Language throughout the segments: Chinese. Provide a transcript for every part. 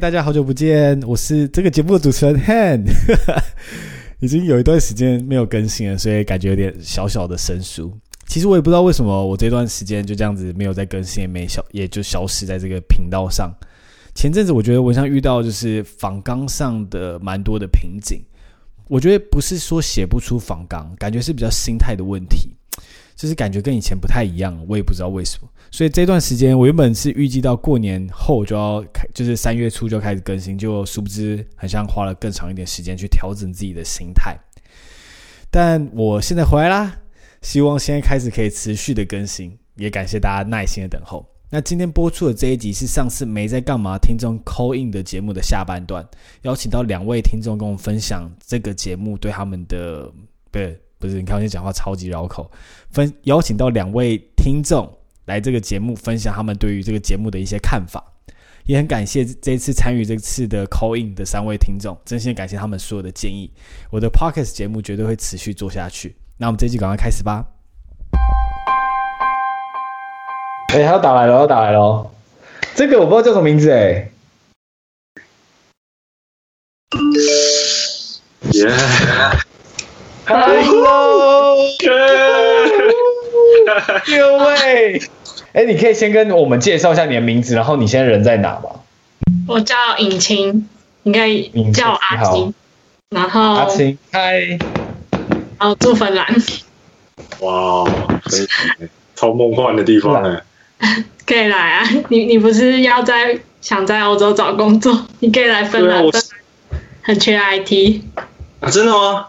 大家好久不见，我是这个节目的主持人 Han，已经有一段时间没有更新了，所以感觉有点小小的生疏。其实我也不知道为什么我这段时间就这样子没有再更新，也没消，也就消失在这个频道上。前阵子我觉得我像遇到就是访纲上的蛮多的瓶颈，我觉得不是说写不出仿纲，感觉是比较心态的问题，就是感觉跟以前不太一样，我也不知道为什么。所以这段时间我原本是预计到过年后就要开，就是三月初就开始更新，就殊不知很像花了更长一点时间去调整自己的心态。但我现在回来啦。希望现在开始可以持续的更新，也感谢大家耐心的等候。那今天播出的这一集是上次没在干嘛听众 call in 的节目的下半段，邀请到两位听众跟我分享这个节目对他们的，不是不是，你看我现在讲话超级绕口。分邀请到两位听众来这个节目分享他们对于这个节目的一些看法，也很感谢这次参与这次的 call in 的三位听众，真心感谢他们所有的建议。我的 podcast 节目绝对会持续做下去。那我们这一集赶快开始吧。哎、欸，他要打来了，要打来了。这个我不知道叫什么名字哎。耶！Hello，各位。哎，你可以先跟我们介绍一下你的名字，然后你现在人在哪吗？我叫尹青，应该叫阿青。然后阿青，嗨。哦，住芬兰。哇，超梦幻的地方哎！可以来啊，你你不是要在想在欧洲找工作？你可以来芬兰，芬兰很缺 IT 啊！真的吗？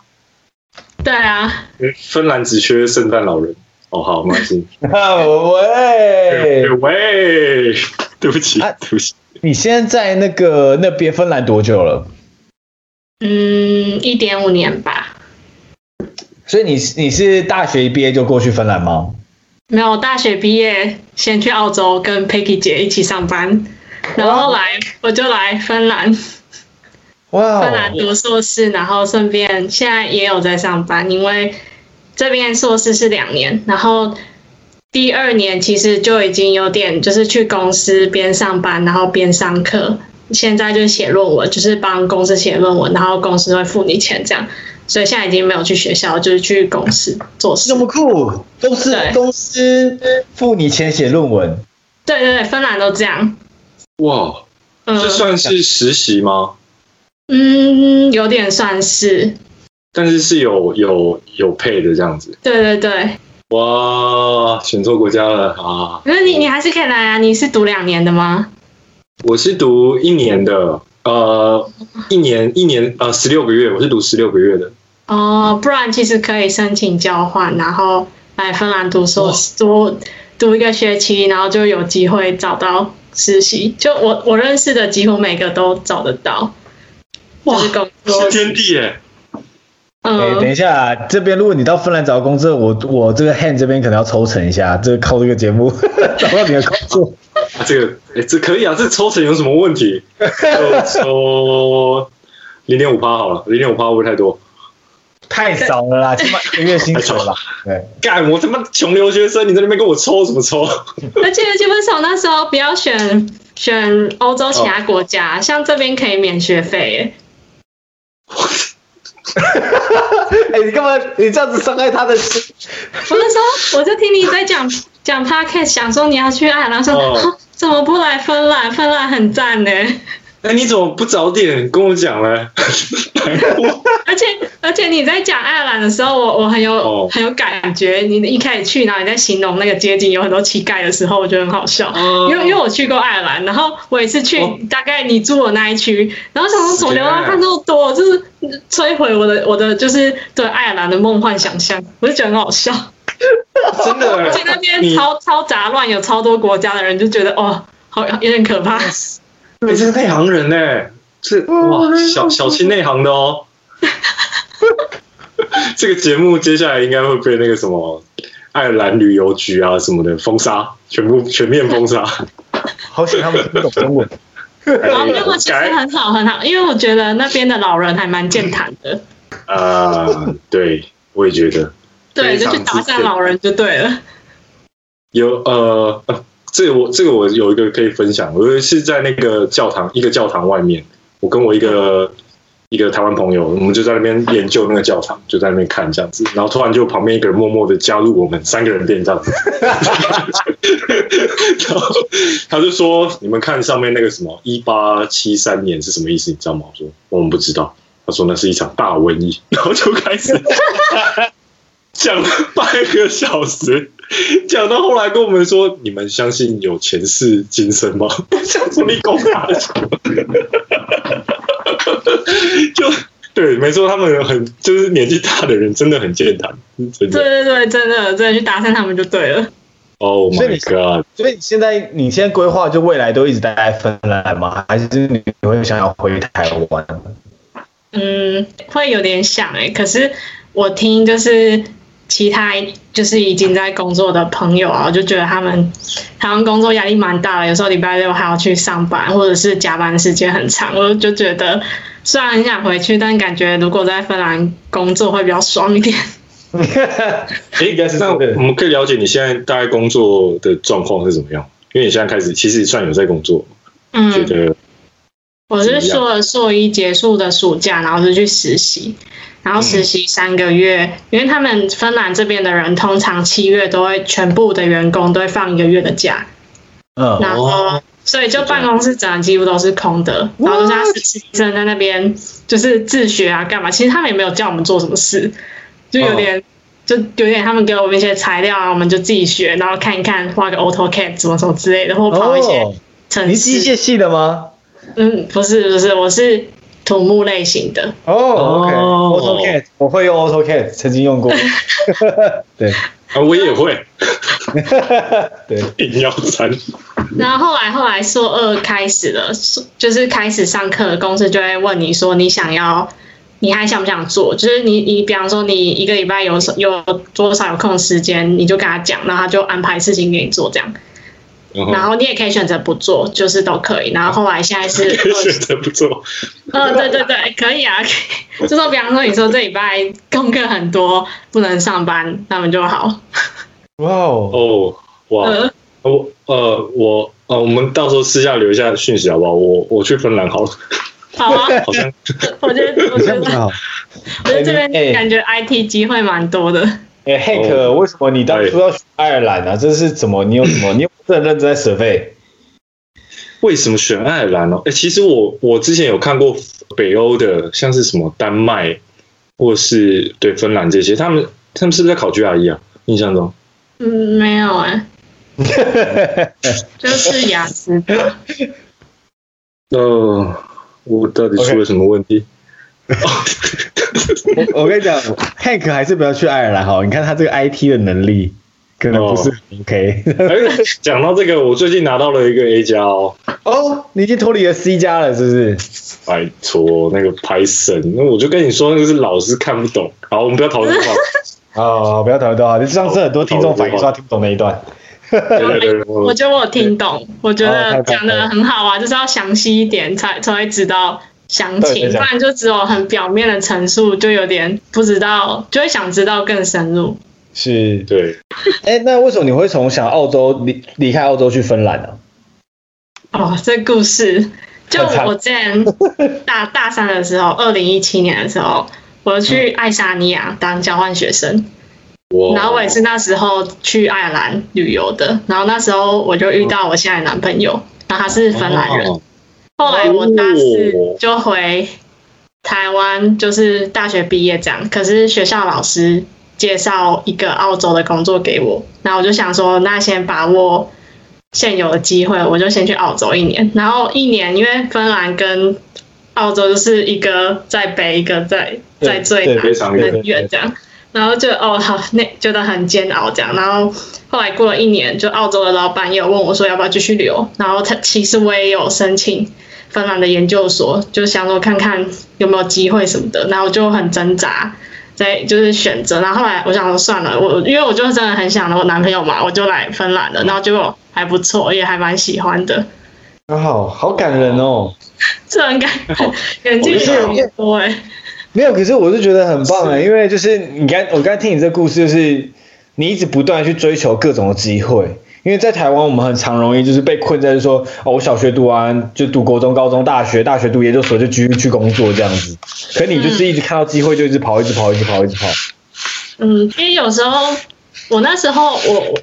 对啊。芬兰只缺圣诞老人。哦，好，没关系。喂 喂，对不起，对不起。你现在在那个那边芬兰多久了？嗯，一点五年吧。所以你你是大学一毕业就过去芬兰吗？没有，大学毕业先去澳洲跟 Peggy 姐一起上班，然后来我就来芬兰，哇，芬兰读硕士，然后顺便现在也有在上班，因为这边硕士是两年，然后第二年其实就已经有点就是去公司边上班然后边上课，现在就是写论文，就是帮公司写论文，然后公司会付你钱这样。所以现在已经没有去学校，就是去公司做事。这么酷，都是公司付你钱写论文。对对对，芬兰都这样。哇，这算是实习吗？嗯，有点算是。但是是有有有配的这样子。对对对。哇，选错国家了啊！那你你还是可以来啊？你是读两年的吗？我是读一年的，呃，一年一年呃十六个月，我是读十六个月的。哦，不然其实可以申请交换，然后来芬兰读硕士，读读一个学期，然后就有机会找到实习。就我我认识的几乎每个都找得到。哇，是天地耶！哎、欸，等一下，这边如果你到芬兰找工作，我我这个 hand 这边可能要抽成一下，这个靠这个节目找到你的工作。啊、这个哎、欸，这可以啊，这抽成有什么问题？就抽零点五趴好了，零点五趴会不会太多？太少了啦，起码一个月薪水了。对，干我他妈穷留学生，你在那边跟我抽什么抽？而且基本上那时候不要选选欧洲其他国家，哦、像这边可以免学费耶。哎、欸，你干嘛？你这样子伤害他的心？我那时候我就听你在讲讲 podcast，想说你要去爱尔兰，说、哦、怎么不来芬兰？芬兰很赞呢。哎、欸，你怎么不早点跟我讲呢？而且而且你在讲爱尔兰的时候，我我很有、oh. 很有感觉。你一开始去，然后你在形容那个街景有很多乞丐的时候，我觉得很好笑。Oh. 因为因为我去过爱尔兰，然后我也是去大概你住的那一区，然后想说怎么流浪汉那么多，就是摧毁我的我的就是对爱尔兰的梦幻想象，我就觉得很好笑。真的，而且那边超超杂乱，有超多国家的人，就觉得哦，好有点可怕。你，这是内行人呢，是哇小小心内行的哦。这个节目接下来应该会被那个什么爱尔兰旅游局啊什么的封杀，全部全面封杀。好险他们不懂中文。然后英文其实很好很好，因为我觉得那边的老人还蛮健谈的。啊、呃，对，我也觉得。对，就去搭讪老人就对了。有呃。这个我这个我有一个可以分享，我是在那个教堂一个教堂外面，我跟我一个一个台湾朋友，我们就在那边研究那个教堂，就在那边看这样子，然后突然就旁边一个人默默的加入我们三个人店这样子，然后他就说：“你们看上面那个什么一八七三年是什么意思？你知道吗？”我说：“我们不知道。”他说：“那是一场大瘟疫。”然后就开始讲了半个小时。讲到后来跟我们说，你们相信有前世今生吗？想说你搞啥？就对，没错，他们很就是年纪大的人真的很健谈，真的。对对对，真的真的去搭讪他们就对了。Oh my god！所以现在你现在规划就未来都一直待在芬兰吗？还是你会想要回台湾？嗯，会有点想哎、欸，可是我听就是。其他就是已经在工作的朋友啊，我就觉得他们 他们工作压力蛮大的，有时候礼拜六还要去上班，或者是加班时间很长。我就觉得虽然很想回去，但感觉如果在芬兰工作会比较爽一点。哎，应该是这样。我们可以了解你现在大概工作的状况是怎么样？因为你现在开始其实算有在工作，嗯，觉得我是说了硕一结束的暑假，然后就去实习。然后实习三个月，嗯、因为他们芬兰这边的人通常七月都会全部的员工都会放一个月的假，嗯，然后所以就办公室整个几乎都是空的，然后就像实习生在那边就是自学啊干嘛，其实他们也没有叫我们做什么事，就有点、哦、就有点他们给我们一些材料啊，我们就自己学，然后看一看画个 AutoCAD 什么什么之类的，或跑一些程式。你机械系的吗？嗯，不是不是，我是。土木类型的哦、oh,，OK，AutoCAD，、oh. 我会用 AutoCAD，曾经用过。对，啊，我也会。对，硬要删。然后后来后来硕二开始了，就是开始上课，公司就会问你说你想要，你还想不想做？就是你你比方说你一个礼拜有有多少有空时间，你就跟他讲，然后他就安排事情给你做这样。然后你也可以选择不做，就是都可以。然后后来现在是可以选择不做。嗯，对对对，可以啊。可 以就说比方说，你说这礼拜功课很多，不能上班，那么就好。哇哦哦哇！我呃我呃我们到时候私下留一下讯息好不好？我我去芬兰好了。好啊。好像我觉得我觉得 我觉得这边感觉 IT 机会蛮多的。哎，Hank，为什么你当初要选爱尔兰呢？这是怎么？你有什么？你有？很认真在准备，为什么选爱尔兰呢？哎，其实我我之前有看过北欧的，像是什么丹麦，或是对芬兰这些，他们他们是不是在考 GRE 啊？印象中，嗯，没有哎、欸，就是雅思。呃，我到底出了什么问题？Okay. 我 我跟你讲，Hank 还是不要去爱尔兰好，你看他这个 IT 的能力。可能不是 OK。讲到这个，我最近拿到了一个 A 加哦。哦，你已经脱离了 C 加了，是不是？拜托，那个 Python，那我就跟你说，那个是老师看不懂。好，我们不要讨论这话。哦，不要讨论这话。你上次很多听众反映说听不懂那一段。对对对，我觉得我有听懂，我觉得讲的很好啊，就是要详细一点才才会知道详情，不然就只有很表面的陈述，就有点不知道，就会想知道更深入。是。对，哎、欸，那为什么你会从想澳洲离离开澳洲去芬兰呢？哦，这故事。就我之前大 大三的时候，二零一七年的时候，我去爱沙尼亚当交换学生，嗯，然后我也是那时候去爱尔兰旅游的，然后那时候我就遇到我现在的男朋友，然后他是芬兰人，后来我大四就回台湾，就是大学毕业这样，可是学校老师。介绍一个澳洲的工作给我，然后我就想说，那先把握现有的机会，我就先去澳洲一年。然后一年，因为芬兰跟澳洲就是一个在北，一个在在最南很远这样。然后就哦好，那觉得很煎熬这样。然后后来过了一年，就澳洲的老板也有问我说要不要继续留。然后他其实我也有申请芬兰的研究所，就想说看看有没有机会什么的。然后我就很挣扎。在就是选择，然后后来我想说算了，我因为我就真的很想我男朋友嘛，我就来芬兰了，然后结果还不错，也还蛮喜欢的。好好感人哦，这很感人，眼睛是有点多哎。没有，可是我是觉得很棒哎，因为就是你刚我刚才听你这个故事，就是你一直不断去追求各种的机会，因为在台湾我们很常容易就是被困在就是说哦，我小学读完就读国中、高中、大学，大学读研究所就继续去工作这样子。可你就是一直看到机会就一直跑，一直跑，一直跑，一直跑。嗯，因为有时候我那时候我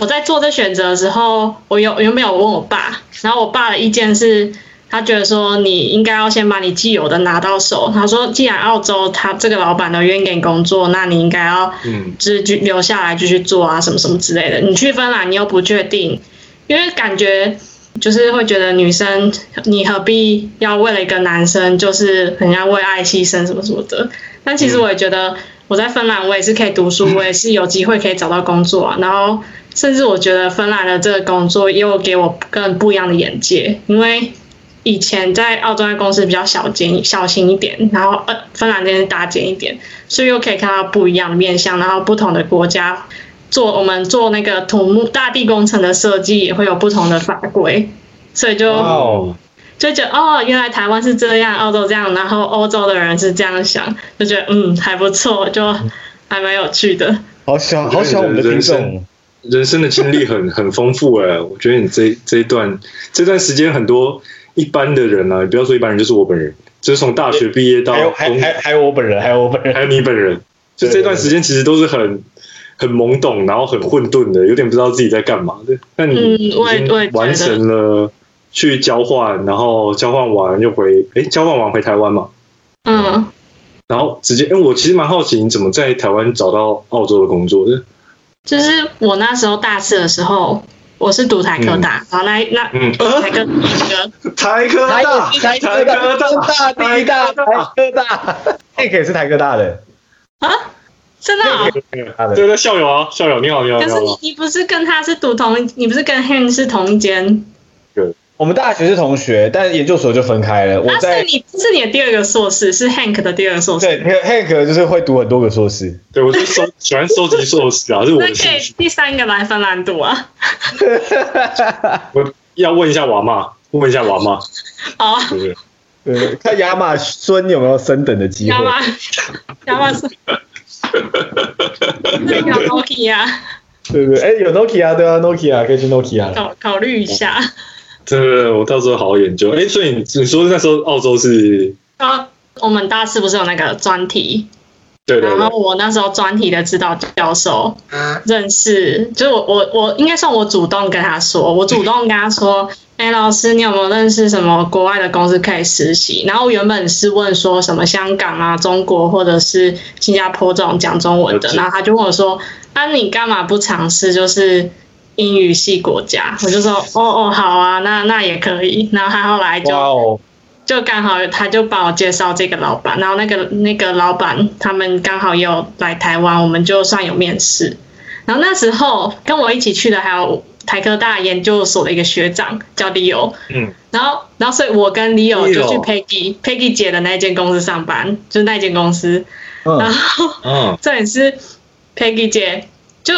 我在做这选择的时候，我有有没有问我爸？然后我爸的意见是。他觉得说你应该要先把你既有的拿到手。他说，既然澳洲他这个老板都愿意给你工作，那你应该要嗯，继续留下来继续做啊，什么什么之类的。你去芬兰你又不确定，因为感觉就是会觉得女生你何必要为了一个男生，就是人家为爱牺牲什么什么的。但其实我也觉得我在芬兰我也是可以读书，我也是有机会可以找到工作啊。然后甚至我觉得芬兰的这个工作又给我更不一样的眼界，因为。以前在澳洲的公司比较小精、小心一点，然后呃，芬兰这边大间一点，所以又可以看到不一样的面向，然后不同的国家做我们做那个土木大地工程的设计也会有不同的法规，所以就、wow. 就觉得哦，原来台湾是这样，澳洲这样，然后欧洲的人是这样想，就觉得嗯还不错，就还蛮有趣的。好想好想，我们的听众人生的经历很很丰富哎，我觉得你这这一段这段时间很多。一般的人啊，不要说一般人，就是我本人，就是从大学毕业到还还还还有我本人，还有我本人，还有你本人，就这段时间其实都是很很懵懂，然后很混沌的，有点不知道自己在干嘛的。那你已经完成了去交换，然后交换完又回，哎，交换完回台湾嘛？嗯，然后直接，哎，我其实蛮好奇，你怎么在台湾找到澳洲的工作的？就是我那时候大四的时候。我是读台科大，好、来、那那、嗯、台科那台科大，台科大，第一大，台科大，那个也是台科大的啊？真的、啊？对对，校友啊，校友，你好，你好。可是你你不是跟他是读同一，你不是跟 Han 是同一间？对。我们大学是同学，但研究所就分开了。我在，是你是你的第二个硕士，是 Hank 的第二个硕士。对，Hank 就是会读很多个硕士。对，我就收 喜欢收集硕士啊，是我的兴趣。第三个来芬兰读啊。我要问一下娃妈，问一下娃妈。好啊。对，对，看亚马孙有没有升等的机会。亚马，亚马孙。那个 Nokia。对对，哎，有 Nokia，对啊，Nokia 可以去 Nokia。考考虑一下。真的，我到时候好好研究。哎，所以你你说那时候澳洲是？啊，我们大四不是有那个专题？对，对，对。然后我那时候专题的指导教授认识，就是我我我应该算我主动跟他说，我主动跟他说，哎，老师，你有没有认识什么国外的公司可以实习？然后原本是问说什么香港啊、中国或者是新加坡这种讲中文的，然后他就问我说，啊，你干嘛不尝试？就是。英语系国家，我就说哦哦好啊，那那也可以。然后他后来就、wow. 就刚好他就帮我介绍这个老板，然后那个那个老板他们刚好也有来台湾，我们就算有面试。然后那时候跟我一起去的还有台科大研究所的一个学长叫 Leo，嗯，然后然后所以我跟 Leo 就去 Peggy Peggy 姐的那间公司上班，就是那间公司，嗯、然后嗯，这也是 Peggy 姐就。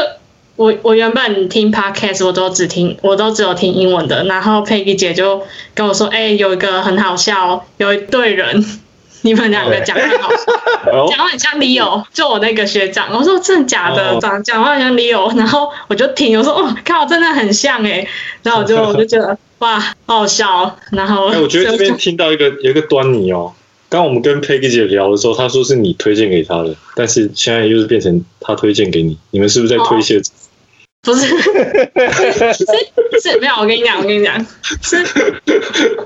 我我原本听 podcast 我都只听，我都只有听英文的。然后佩奇姐就跟我说：“哎、欸，有一个很好笑，有一对人，你们两个讲很好笑，讲话很像 Leo，就我那个学长。”我说：“真的假的？讲讲话很像 Leo。”然后我就听，我说：“哦，靠，真的很像哎。”然后我就我就觉得哇，好好笑。然后我觉得这边听到一个有一个端倪哦。刚我们跟 Peggy 姐聊的时候，她说是你推荐给她的，但是现在又是变成她推荐给你，你们是不是在推卸？哦不是，是是没有。我跟你讲，我跟你讲，是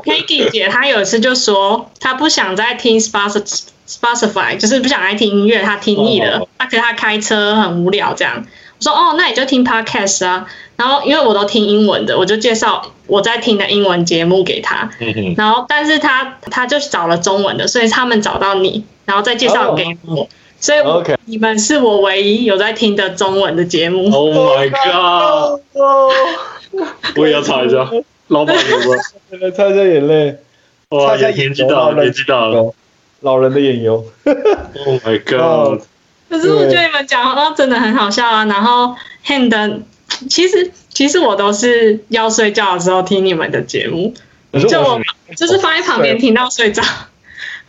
Peggy 姐，她有一次就说，她不想再听 Spotify，就是不想再听音乐，她听腻了。她可是她开车很无聊这样。我说哦，那你就听 Podcast 啊。然后因为我都听英文的，我就介绍我在听的英文节目给他。然后但是他他就找了中文的，所以他们找到你，然后再介绍给我。所以，OK，你们是我唯一有在听的中文的节目。Oh my god！我也要擦一下，老板有吗？擦一下眼泪。哇，年纪大了，年纪大了，老人的眼油。Oh my god！可是我觉得你们讲话真的很好笑啊。然后，Hand，其实其实我都是要睡觉的时候听你们的节目，就我就是放在旁边听到睡着。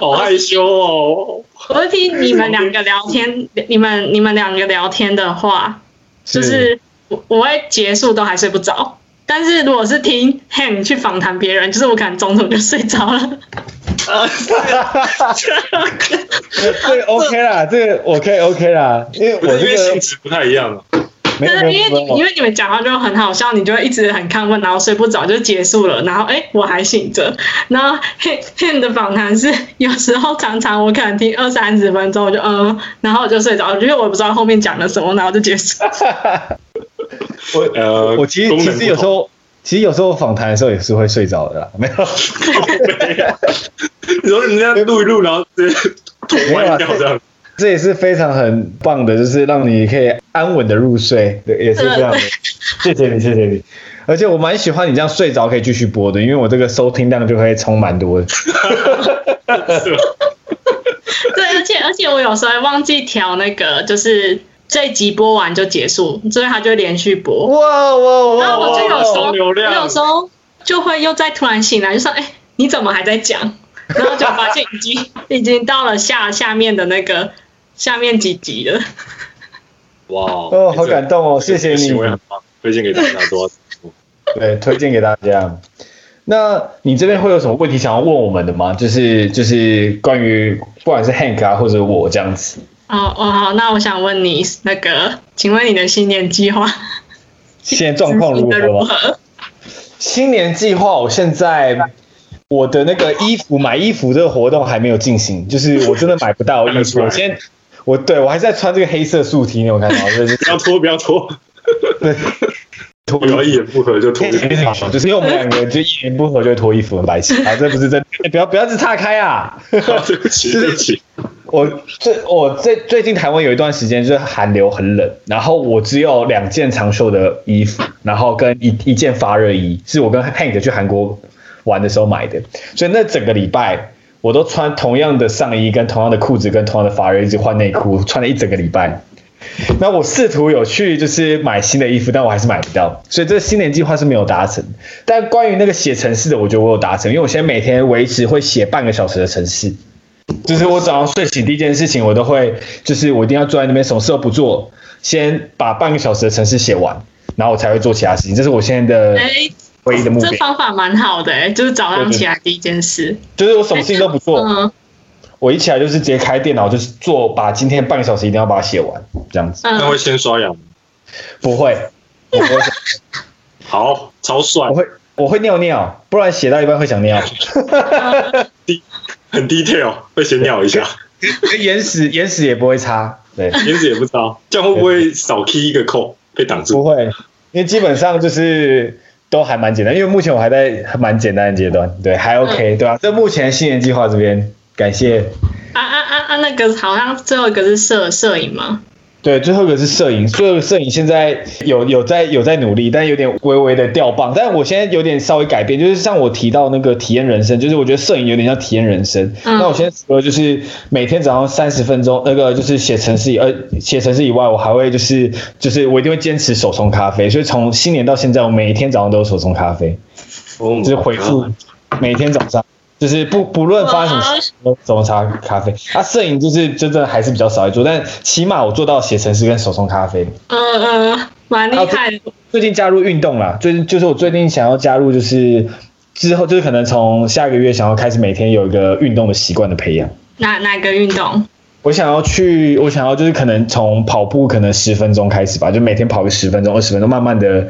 好害羞哦！我是听你们两个聊天，你们你们两个聊天的话，就是我我会结束都还睡不着。但是如果是听 Han 去访谈别人，就是我可能中途就睡着了。啊，这个 OK 啦，这个我可以 OK 啦，因为我这个性质不太一样。对，因为你因为你们讲话就很好笑，你就会一直很亢奋，然后睡不着就结束了，然后哎我还醒着，然后 Han Han 的访谈是有时候常常我可能听二三十分钟我就嗯，然后我就睡着了，因为我不知道后面讲了什么，然后就结束。我呃，我其实其实有时候，其实有时候访谈的时候也是会睡着的啦，没有。你说人家录一录，然后直接头歪掉这样，这也是非常很棒的，就是让你可以安稳的入睡，对，也是这样的。谢谢你，谢谢你。而且我蛮喜欢你这样睡着可以继续播的，因为我这个收听量就会充蛮多的。对，而且而且我有时候忘记调那个，就是。这一集播完就结束，所以他就会连续播。哇哇哇！然后我就有时候，我有时候就会又再突然醒来，就说：“哎，你怎么还在讲？”然后就发现已经 已经到了下下面的那个下面几集了。哇哦，好感动哦！谢谢你，行为很棒，推荐给大家多。对，推荐给大家。那你这边会有什么问题想要问我们的吗？就是就是关于不管是 Hank 啊，或者我这样子。哦哦好，那我想问你那个，请问你的新年计划？现在状况如何？新年计划，我现在我的那个衣服买衣服这个活动还没有进行，就是我真的买不到衣服。我先，我对我还是在穿这个黑色素 T，你有看到？就是不要脱，不要脱。对。脱不要一言不合就脱，就是因为我们两个就一言不合就脱衣服，很白痴。啊，这不是真的，欸、不要不要只岔开啊！对不起，对不起。我最我最最近台湾有一段时间就是寒流很冷，然后我只有两件长袖的衣服，然后跟一一件发热衣，是我跟 Hank 去韩国玩的时候买的，所以那整个礼拜我都穿同样的上衣、跟同样的裤子、跟同样的发热，一直换内裤，穿了一整个礼拜。那我试图有去就是买新的衣服，但我还是买不到，所以这个新年计划是没有达成。但关于那个写程式的，我觉得我有达成，因为我现在每天维持会写半个小时的程式，就是我早上睡醒第一件事情，我都会就是我一定要坐在那边什么事都不做，先把半个小时的程式写完，然后我才会做其他事情。这是我现在的唯一的目标。这方法蛮好的，就是早上起来第一件事，就是我什么事情都不做。嗯我一起来就是直接开电脑，就是做，把今天半个小时一定要把它写完，这样子。那会先刷牙吗？不会，我不会。好，超帅。我会，我会尿尿，不然写到一半会想尿。低，很 detail，会先尿一下。眼屎，眼屎也不会擦，对，眼屎也不擦，这样会不会少 key 一个扣被挡住？不会，因为基本上就是都还蛮简单，因为目前我还在蛮简单的阶段，对，还 OK，对吧？这目前新年计划这边。感谢。啊啊啊啊！那个好像最后一个是摄摄影吗？对，最后一个是摄影。最后一个摄影现在有有在有在努力，但有点微微的掉棒。但我现在有点稍微改变，就是像我提到那个体验人生，就是我觉得摄影有点像体验人生。嗯、那我现在除了就是每天早上三十分钟，那个就是写程式，呃，写程式以外，我还会就是就是我一定会坚持手冲咖啡。所以从新年到现在，我每一天早上都有手冲咖啡，哦、就是回复每天早上。就是不不论发生什么事，都怎么茶咖啡。啊，摄影就是真正还是比较少一做，但起码我做到写程式跟手冲咖啡。嗯嗯，蛮厉害的。最近加入运动啦，最近就是我最近想要加入，就是之后就是可能从下个月想要开始每天有一个运动的习惯的培养。哪哪个运动？我想要去，我想要就是可能从跑步可能十分钟开始吧，就每天跑个十分钟、二十分钟，慢慢的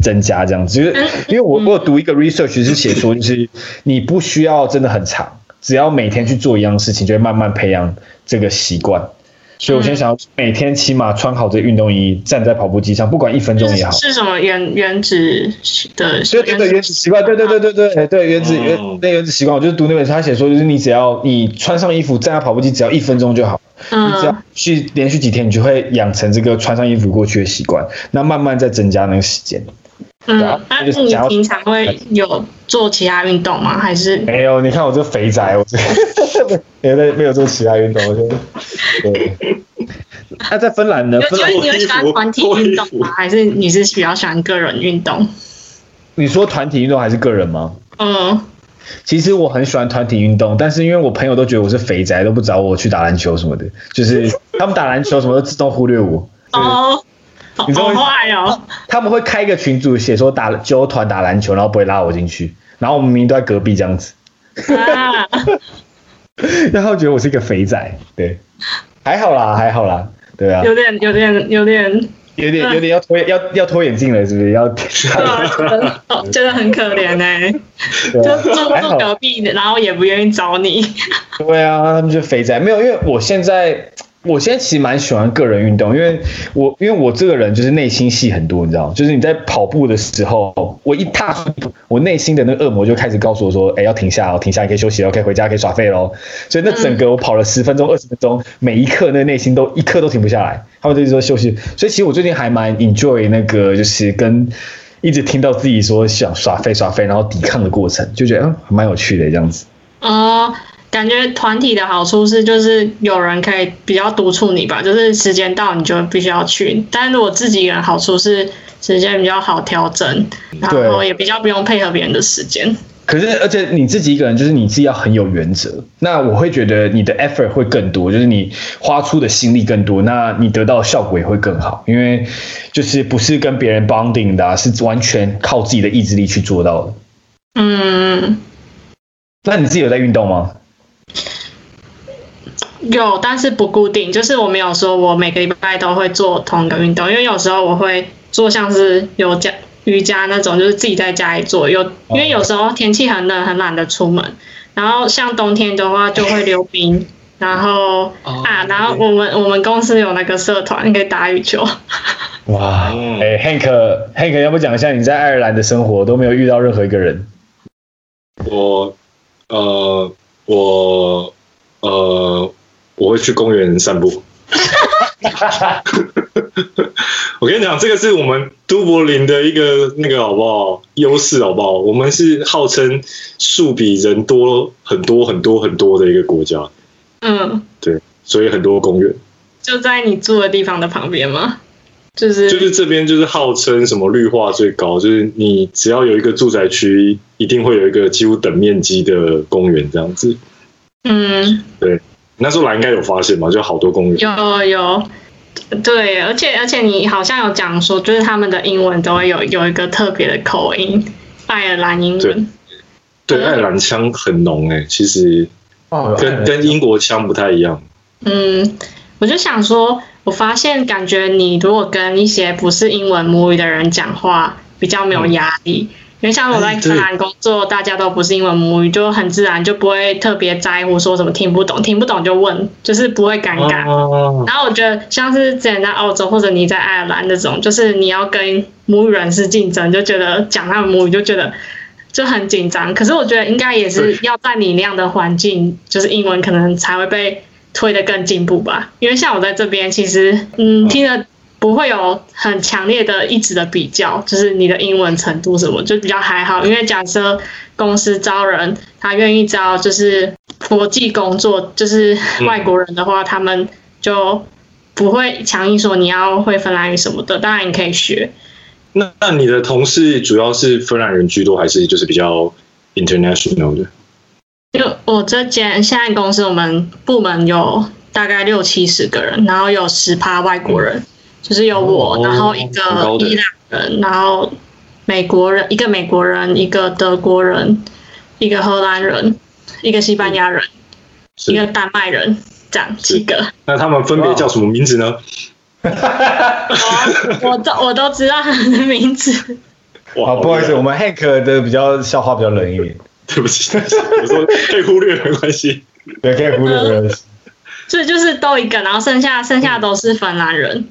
增加这样子。就是因为我我有读一个 research 是写说，就是你不需要真的很长，只要每天去做一样事情，就会慢慢培养这个习惯。所以我现在想要每天起码穿好这运动衣，站在跑步机上，不管一分钟也好。是什么原原子的？对对对，原子习惯，对对对对对对，原子原那原子习惯，我就是读那本书，他写说就是你只要你穿上衣服站在跑步机，只要一分钟就好。嗯。你只要去连续几天，你就会养成这个穿上衣服过去的习惯，那慢慢再增加那个时间。嗯，那你平常会有做其他运动吗？还是没有？你看我这肥宅，我这 没有没有做其他运动，我就 对。那在芬兰呢？芬兰你会喜欢团体运动吗？还是你是比较喜欢个人运动？你说团体运动还是个人吗？嗯，其实我很喜欢团体运动，但是因为我朋友都觉得我是肥宅，都不找我去打篮球什么的，就是他们打篮球什么都自动忽略我。哦。你知道好坏哦。他们会开一个群组，写说打揪团打篮球，然后不会拉我进去，然后我们明明都在隔壁这样子。啊、然后觉得我是一个肥仔，对，还好啦，还好啦，对啊。有点，有点，有点。有点有点要脱要要脱眼镜了，是不是？要 真的很可怜哎、欸，就住住隔壁，然后也不愿意找你。对啊，他们就肥仔没有，因为我现在。我现在其实蛮喜欢个人运动，因为我因为我这个人就是内心戏很多，你知道吗？就是你在跑步的时候，我一踏出，我内心的那个恶魔就开始告诉我说：“哎，要停下，停下，你可以休息了，可以回家，可以耍废喽。”所以那整个我跑了十分钟、二十分钟，每一刻那内心都一刻都停不下来。他们就说休息，所以其实我最近还蛮 enjoy 那个，就是跟一直听到自己说想耍废耍废，然后抵抗的过程，就觉得嗯蛮有趣的这样子。哦。感觉团体的好处是，就是有人可以比较督促你吧，就是时间到你就必须要去。但是如果自己一个人，好处是时间比较好调整，然后也比较不用配合别人的时间。可是，而且你自己一个人，就是你自己要很有原则。那我会觉得你的 effort 会更多，就是你花出的心力更多，那你得到的效果也会更好，因为就是不是跟别人 bonding 的啊，是完全靠自己的意志力去做到的。嗯，那你自己有在运动吗？有，但是不固定。就是我没有说我每个礼拜都会做同一个运动，因为有时候我会做像是有家瑜伽那种，就是自己在家里做。有，因为有时候天气很冷，很懒得出门。然后像冬天的话，就会溜冰。然后啊，然后我们我们公司有那个社团，可以打羽球。哇，哎，Hank，Hank，要不讲一下你在爱尔兰的生活，都没有遇到任何一个人？我，呃，我，呃。我会去公园散步。我跟你讲，这个是我们都柏林的一个那个好不好？优势好不好？我们是号称树比人多很多很多很多的一个国家。嗯，对，所以很多公园。就在你住的地方的旁边吗？就是就是这边就是号称什么绿化最高，就是你只要有一个住宅区，一定会有一个几乎等面积的公园这样子。嗯，对。那时候来应该有发现吧，就好多公园。有有，对，而且而且你好像有讲说，就是他们的英文都会有有一个特别的口音，爱尔兰英文。对，对，爱尔兰腔很浓诶，其实跟跟英国腔不太一样。嗯，我就想说，我发现感觉你如果跟一些不是英文母语的人讲话，比较没有压力。嗯因为像我在芬兰工作，大家都不是英文母语，就很自然就不会特别在乎说什么听不懂，听不懂就问，就是不会尴尬。然后我觉得像是之前在澳洲或者你在爱尔兰那种，就是你要跟母语人士竞争，就觉得讲他们母语就觉得就很紧张。可是我觉得应该也是要在你那样的环境，就是英文可能才会被推得更进步吧。因为像我在这边，其实嗯听了。不会有很强烈的一直的比较，就是你的英文程度什么，就比较还好。因为假设公司招人，他愿意招就是国际工作，就是外国人的话，嗯、他们就不会强硬说你要会芬兰语什么的。当然你可以学。那那你的同事主要是芬兰人居多，还是就是比较 international 的？就我这间现在公司，我们部门有大概六七十个人，然后有十趴外国人。嗯就是有我，然后一个伊朗人，然后美国人，一个美国人，一个德国人，一个荷兰人，一个西班牙人，一个丹麦人，这样几个。那他们分别叫什么名字呢？我都 我都知道他们的名字。哇，不好意思，我们 Hank 的比较笑话比较冷一点，对不起，我说可以忽略没关系，对，可以忽略没关系。所以就是都一个，然后剩下剩下都是芬兰人。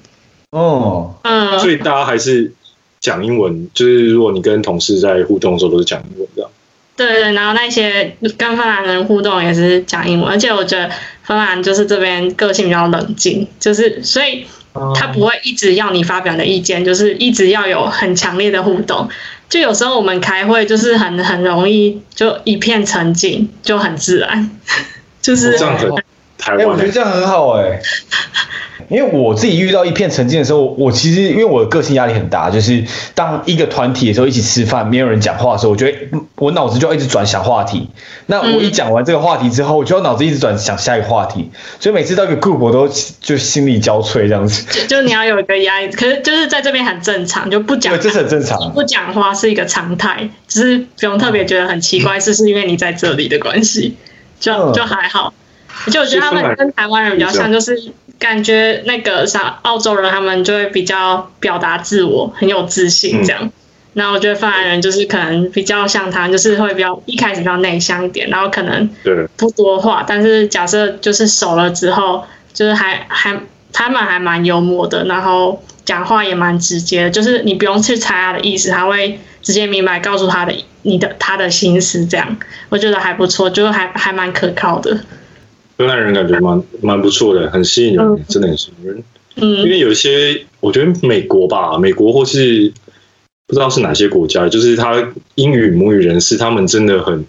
哦，嗯，所以大家还是讲英文，就是如果你跟同事在互动的时候都是讲英文这样。对对，然后那些跟芬兰人互动也是讲英文，而且我觉得芬兰就是这边个性比较冷静，就是所以他不会一直要你发表你的意见，就是一直要有很强烈的互动。就有时候我们开会就是很很容易就一片沉静，就很自然，就是这样子台湾，哎，我觉得这样很好哎。因为我自己遇到一片沉静的时候，我其实因为我的个性压力很大，就是当一个团体的时候一起吃饭，没有人讲话的时候，我觉得我脑子就要一直转想话题。那我一讲完这个话题之后，我就要脑子一直转想下一个话题，所以每次到一个 group 我都就心力交瘁这样子。就就你要有一个压力，可是就是在这边很正常，就不讲。对，这是很正常。不讲话是一个常态，只是不用特别觉得很奇怪，是是因为你在这里的关系，就就还好。就我觉得他们跟台湾人比较像，就是感觉那个像澳洲人他们就会比较表达自我，很有自信这样。那我觉得芬兰人就是可能比较像他，就是会比较一开始比较内向一点，然后可能不多话，但是假设就是熟了之后，就是还还他们还蛮幽默的，然后讲话也蛮直接的，就是你不用去猜他的意思，他会直接明白告诉他的你的他的心思这样，我觉得还不错，就是还还蛮可靠的。芬兰人感觉蛮蛮不错的，很吸引人，嗯、真的很吸引人。嗯，因为有一些，我觉得美国吧，美国或是不知道是哪些国家，就是他英语母语人士，他们真的很，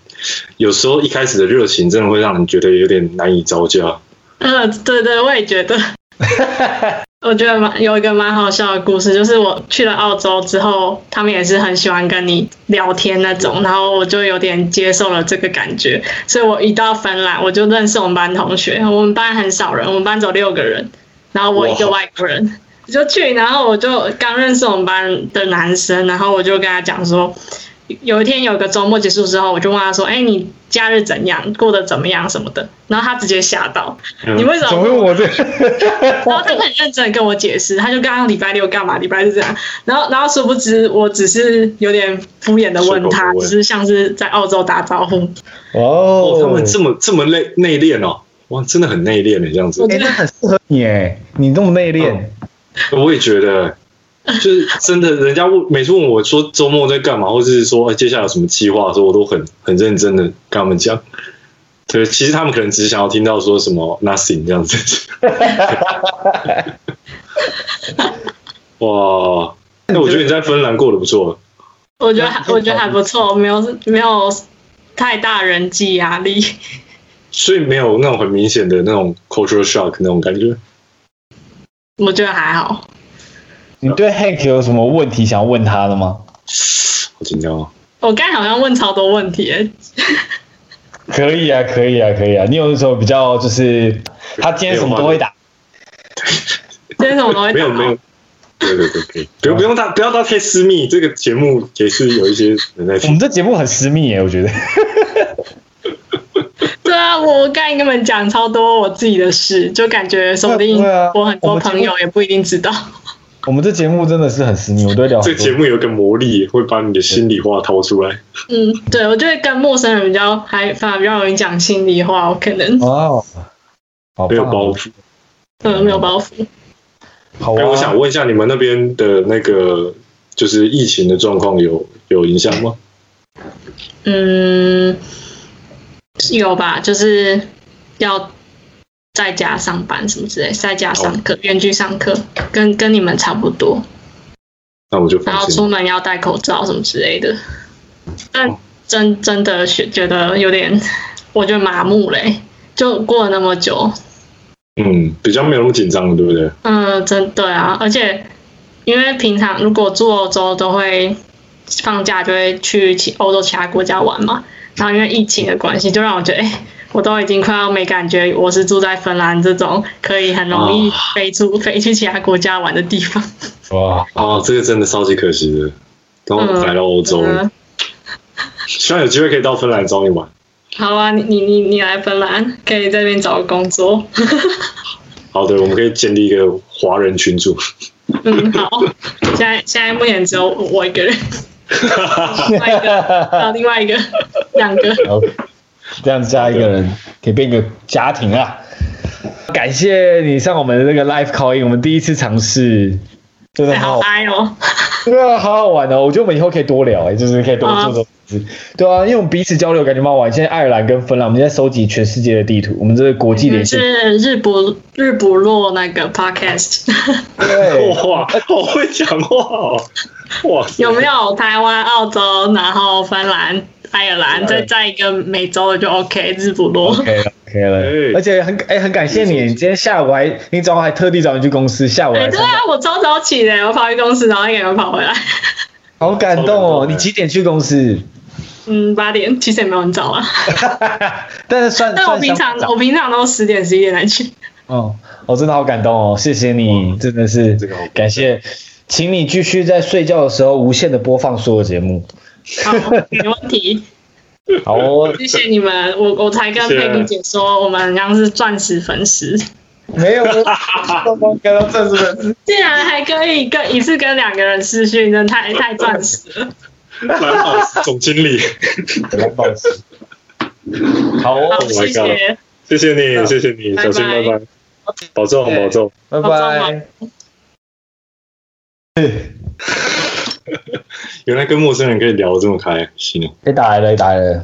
有时候一开始的热情，真的会让人觉得有点难以招架。嗯，对对，我也觉得。我觉得蛮有一个蛮好笑的故事，就是我去了澳洲之后，他们也是很喜欢跟你聊天那种，然后我就有点接受了这个感觉，所以我一到芬兰，我就认识我们班同学，我们班很少人，我们班只有六个人，然后我一个外国人，我就去，然后我就刚认识我们班的男生，然后我就跟他讲说。有一天，有个周末结束之后，我就问他说：“哎，你假日怎样？过得怎么样？什么的？”然后他直接吓到：“你为什么？”怎么问我这？然后他很认真的跟我解释，他就刚刚礼拜六干嘛？礼拜日这样。然后，然后殊不知，我只是有点敷衍的问他，只是像是在澳洲打招呼。哦，他们这么这么内内敛哦，哇，真的很内敛的这样子。我觉得很适合你哎，你那么内敛，我也觉得。就是真的，人家问每次问我说周末在干嘛，或者是说接下来有什么计划的时候，我都很很认真的跟他们讲。对，其实他们可能只是想要听到说什么 nothing 这样子。哇，那我觉得你在芬兰过得不错。我觉得还我觉得还不错，没有没有太大人际压力，所以没有那种很明显的那种 cultural shock 那种感觉。我觉得还好。你对 Hank 有什么问题想要问他的吗？好紧张啊！我刚才好像问超多问题诶。可以啊，可以啊，可以啊！你有的时候比较就是，他今天什么都会打。今天什么都会打。没有没有。对对对，可以。不用不用到不要到太私密，这个节目也是有一些人在听。我们这节目很私密耶，我觉得。对啊，我刚才跟你们讲超多我自己的事，就感觉说不定我很多朋友也不一定知道。我们这节目真的是很私密，我都聊。这节目有个魔力，会把你的心里话掏出来。嗯，对，我觉得跟陌生人比较还反而比较容易讲心里话，我可能哦，没有包袱。嗯，没有包袱。好啊，我想问一下，你们那边的那个就是疫情的状况有有影响吗？嗯，有吧，就是要。在家上班什么之类，在家上课，远距上课，跟跟你们差不多。那我就然后出门要戴口罩什么之类的。但真真的觉觉得有点，我觉得麻木嘞，就过了那么久。嗯，比较没有那么紧张了，对不对？嗯，真对啊，而且因为平常如果住欧洲都会放假就会去其欧洲其他国家玩嘛，然后因为疫情的关系，就让我觉得哎。我都已经快要没感觉，我是住在芬兰这种可以很容易飞出、哦、飞去其他国家玩的地方。哇，哦，这个真的超级可惜的，都来到欧洲，嗯嗯、希望有机会可以到芬兰找你玩。好啊，你你你你来芬兰，可以在这边找个工作。好的，我们可以建立一个华人群组。嗯，好，现在现在目前只有我一个人，另外一个，还有另外一个，两个。这样子加一个人，可以变一个家庭啊！感谢你上我们的那个 live call in，我们第一次尝试，真的好嗨哦！对啊，好好玩哦！我觉得我们以后可以多聊哎，就是可以多做做事，对啊，因为我们彼此交流感觉蛮好玩。现在爱尔兰跟芬兰，我们现在收集全世界的地图，我们这个国际连线是日不日不落那个 podcast。对，哇，好会讲话哦！哇，有没有台湾、澳洲，然后芬兰？爱尔兰，再再一个美洲的就 OK，日不落。OK 了，OK 了。而且很哎、欸、很感谢你，今天下午还你早上还特地找你去公司，下午来。对啊，我超早起的，我跑去公司，然后一个人跑回来。好感动哦！你几点去公司？嗯，八点，其实也没有很早啊。但是算，但我平常我平常都十点十一点来去。哦，我真的好感动哦！谢谢你，真的是感谢，请你继续在睡觉的时候无限的播放所有节目。好，没问题。好哦，谢谢你们。我我才跟佩妮姐说，我们像是钻石粉丝。没有，刚刚跟到钻石粉丝，竟然还可以跟一次跟两个人私讯，真的太太钻石了。蓝宝石总经理，蓝宝石。好，哦，谢谢，谢谢你，谢谢你，小心，拜拜，保重，保重，拜拜。原来跟陌生人可以聊得这么开心。你打来了，你打来了。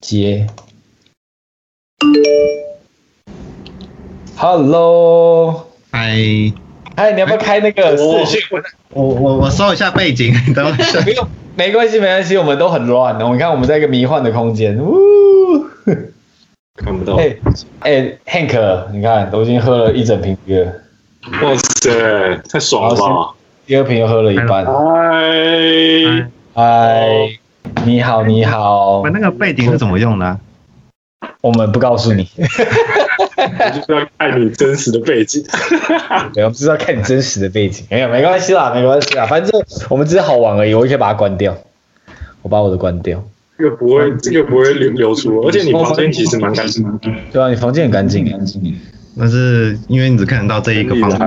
接。Hello。嗨。嗨，你要不要开那个视讯？我我我搜一下背景，等一下。不用，没关系，没关系，我们都很乱的。我们看，我们在一个迷幻的空间。呜。看不到。哎哎，Hank，你看，都已经喝了一整瓶了。哇塞，太爽了吧！第二瓶又喝了一半。嗨嗨，你好，你好。我那个背景是怎么用的？我们不告诉你。我就是要看你真实的背景。对，我们就是要看你真实的背景。没有，没关系啦，没关系啦，反正我们只是好玩而已。我也可以把它关掉。我把我的关掉。又不会，又不会流流出。而且你房间其实蛮干净的。对啊，你房间很干净，干净。但是因为你只看得到这一个方块。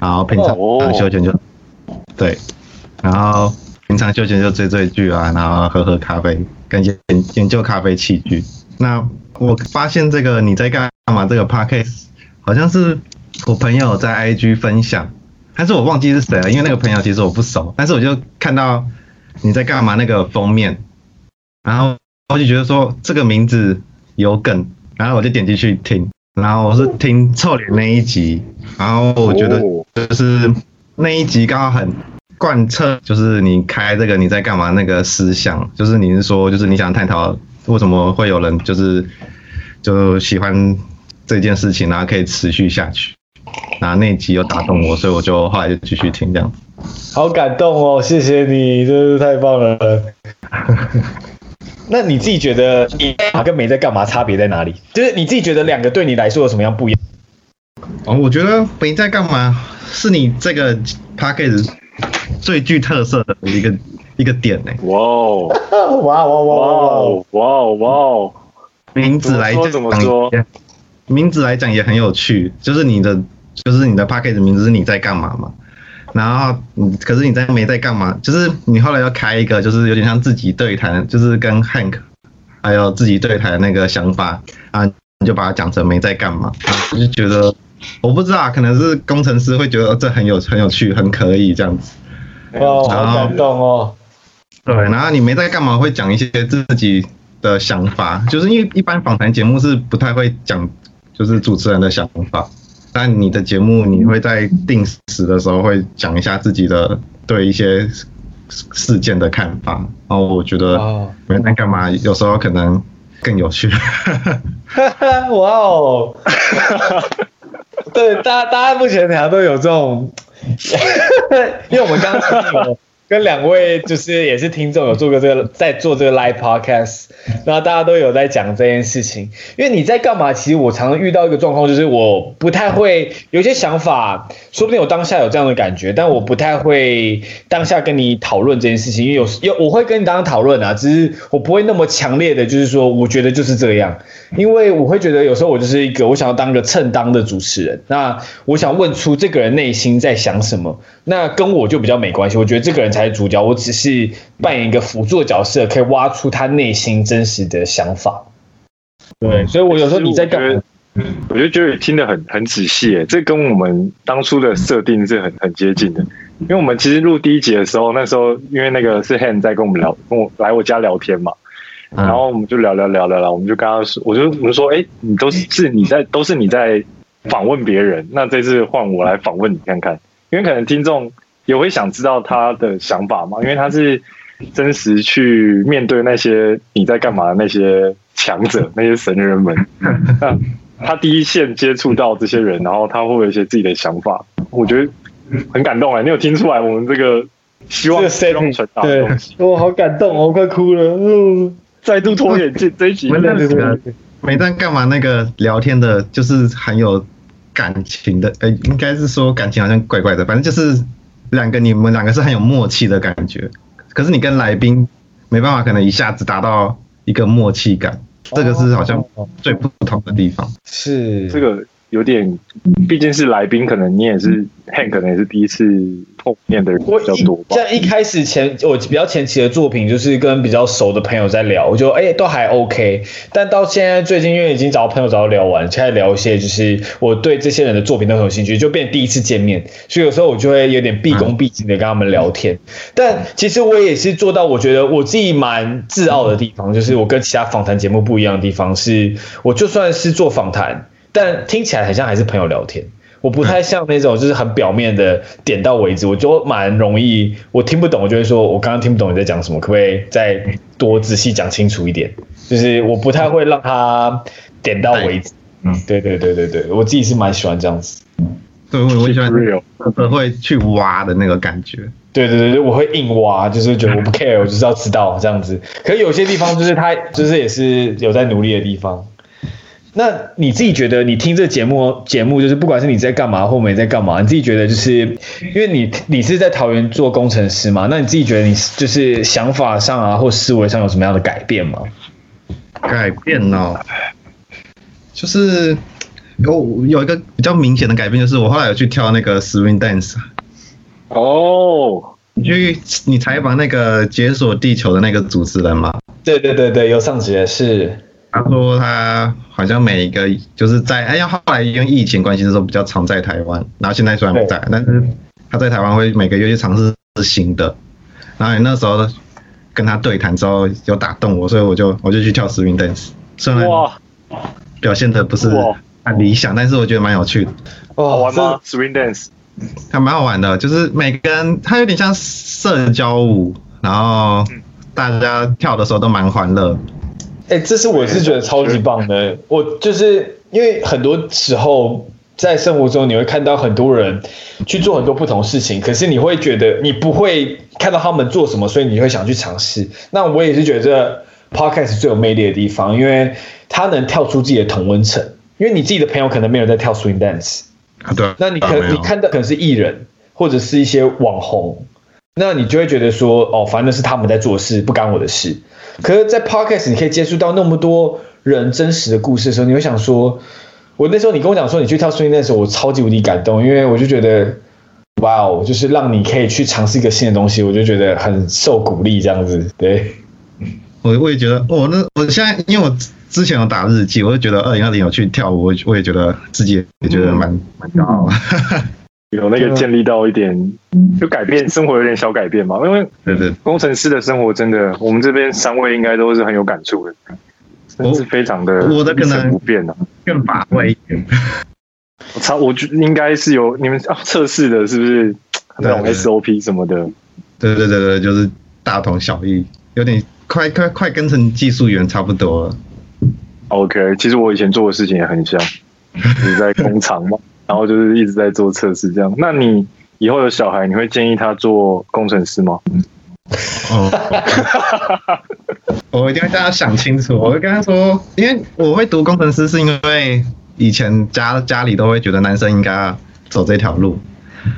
然后平常休闲就对，然后平常休闲就追追剧啊，然后喝喝咖啡，跟研研究咖啡器具。那我发现这个你在干嘛？这个 podcast 好像是我朋友在 IG 分享，但是我忘记是谁了，因为那个朋友其实我不熟，但是我就看到你在干嘛那个封面，然后我就觉得说这个名字有梗。然后我就点进去听，然后我是听臭脸那一集，然后我觉得就是那一集刚好很贯彻，就是你开这个你在干嘛那个思想，就是你是说就是你想探讨为什么会有人就是就喜欢这件事情，然后可以持续下去，然后那一集又打动我，所以我就后来就继续听这样。好感动哦，谢谢你，真是太棒了。那你自己觉得你跟没在干嘛差别在哪里？就是你自己觉得两个对你来说有什么样不一样？哦，我觉得没在干嘛是你这个 package 最具特色的一个一个点呢。哇哦！哇哇哇哇哇哦！名字来讲怎么说？名字来讲也很有趣，就是你的就是你的 package 名字是你在干嘛嘛？然后，嗯，可是你在没在干嘛？就是你后来要开一个，就是有点像自己对谈，就是跟 Hank 还有自己对谈那个想法啊，你就把它讲成没在干嘛。我就觉得，我不知道，可能是工程师会觉得这很有很有趣，很可以这样子。哦，好感动哦。对，然后你没在干嘛，会讲一些自己的想法，就是因为一般访谈节目是不太会讲，就是主持人的想法。但你的节目，你会在定时的时候会讲一下自己的对一些事件的看法，然后我觉得没在干嘛，有时候可能更有趣。哇哦！对，大家大家目前好像都有这种，因为我们刚刚。跟两位就是也是听众有做过这个，在做这个 live podcast，然后大家都有在讲这件事情。因为你在干嘛？其实我常常遇到一个状况，就是我不太会有些想法，说不定我当下有这样的感觉，但我不太会当下跟你讨论这件事情。因为有有我会跟你当讨论啊，只是我不会那么强烈的，就是说我觉得就是这样。因为我会觉得有时候我就是一个我想要当个称当的主持人，那我想问出这个人内心在想什么，那跟我就比较没关系。我觉得这个人才。才是主角，我只是扮演一个辅助的角色，可以挖出他内心真实的想法。对，所以我有时候你在干，我就觉得听得很很仔细，这跟我们当初的设定是很很接近的。因为我们其实录第一集的时候，那时候因为那个是 Han 在跟我们聊，跟我来我家聊天嘛，然后我们就聊聊聊聊聊，我们就跟他说，我就我就说，哎，你都是是你在，都是你在访问别人，那这次换我来访问你看看，因为可能听众也会想知道他的想法嘛，因为他是真实去面对那些你在干嘛的那些强者、那些神人们，那他第一线接触到这些人，然后他会有一些自己的想法，我觉得。很感动哎，你有听出来我们这个希望希望传达的东西？我好感动，我快哭了。嗯，再度脱眼镜，这一集。每当干嘛？那个聊天的，就是很有感情的。呃，应该是说感情好像怪怪的，反正就是两个你们两个是很有默契的感觉。可是你跟来宾没办法，可能一下子达到一个默契感，这个是好像最不同的地方。是这个。有点，毕竟是来宾，可能你也是 Han，可能也是第一次碰面的人比较多吧。像一开始前，我比较前期的作品，就是跟比较熟的朋友在聊，我就哎、欸、都还 OK。但到现在最近，因为已经找朋友找到聊完，现在聊一些就是我对这些人的作品都很有兴趣，就变第一次见面，所以有时候我就会有点毕恭毕敬的跟他们聊天。但其实我也是做到，我觉得我自己蛮自傲的地方，就是我跟其他访谈节目不一样的地方是，我就算是做访谈。但听起来很像还是朋友聊天，我不太像那种就是很表面的点到为止，我就蛮容易，我听不懂，我就会说，我刚刚听不懂你在讲什么，可不可以再多仔细讲清楚一点？就是我不太会让他点到为止。嗯，对对对对对，我自己是蛮喜欢这样子。对，我我喜欢会会去挖的那个感觉。对对对对，我会硬挖，就是觉得我不 care，我就是要知道这样子。可是有些地方就是他就是也是有在努力的地方。那你自己觉得，你听这个节目节目，就是不管是你在干嘛或没在干嘛，你自己觉得就是，因为你你是在桃园做工程师嘛，那你自己觉得你就是想法上啊或思维上有什么样的改变吗？改变哦，就是有有一个比较明显的改变，就是我后来有去跳那个 swing dance。哦，你去你采访那个解锁地球的那个主持人吗？对对对对，有上节是。他说他好像每一个就是在哎呀，后来因为疫情关系的时候比较常在台湾，然后现在虽然不在，但是他在台湾会每个月去尝试新的。然后你那时候跟他对谈之后有打动我，所以我就我就去跳 swing dance，虽然表现的不是很理想，但是我觉得蛮有趣的。好玩吗？swing dance 还蛮好玩的，就是每个人他有点像社交舞，然后大家跳的时候都蛮欢乐。哎、欸，这是我是觉得超级棒的。我就是因为很多时候在生活中，你会看到很多人去做很多不同事情，可是你会觉得你不会看到他们做什么，所以你会想去尝试。那我也是觉得 Podcast 最有魅力的地方，因为他能跳出自己的同温层。因为你自己的朋友可能没有在跳 Swing Dance，啊对，那你可能你看到可能是艺人或者是一些网红，那你就会觉得说，哦，反正是他们在做事，不干我的事。可是，在 Podcast 你可以接触到那么多人真实的故事的时候，你会想说，我那时候你跟我讲说你去跳 swing 那时候，我超级无敌感动，因为我就觉得，哇哦，就是让你可以去尝试一个新的东西，我就觉得很受鼓励这样子。对，我 我也觉得，我那我现在因为我之前有打日记，我就觉得二零二零有去跳舞，我我也觉得自己也觉得蛮蛮骄傲。有那个建立到一点，就改变生活有点小改变嘛。因为工程师的生活真的，我们这边三位应该都是很有感触的，真是非常的我的可能不变的，更把位一点。我操，我觉应该是有你们啊测试的，是不是那种 SOP 什么的？对对对对，就是大同小异，有点快快快跟成技术员差不多了。OK，其实我以前做的事情也很像，你在工厂嘛。然后就是一直在做测试，这样。那你以后有小孩，你会建议他做工程师吗？哦，我一定会让他想清楚。我会跟他说，因为我会读工程师，是因为以前家家里都会觉得男生应该走这条路。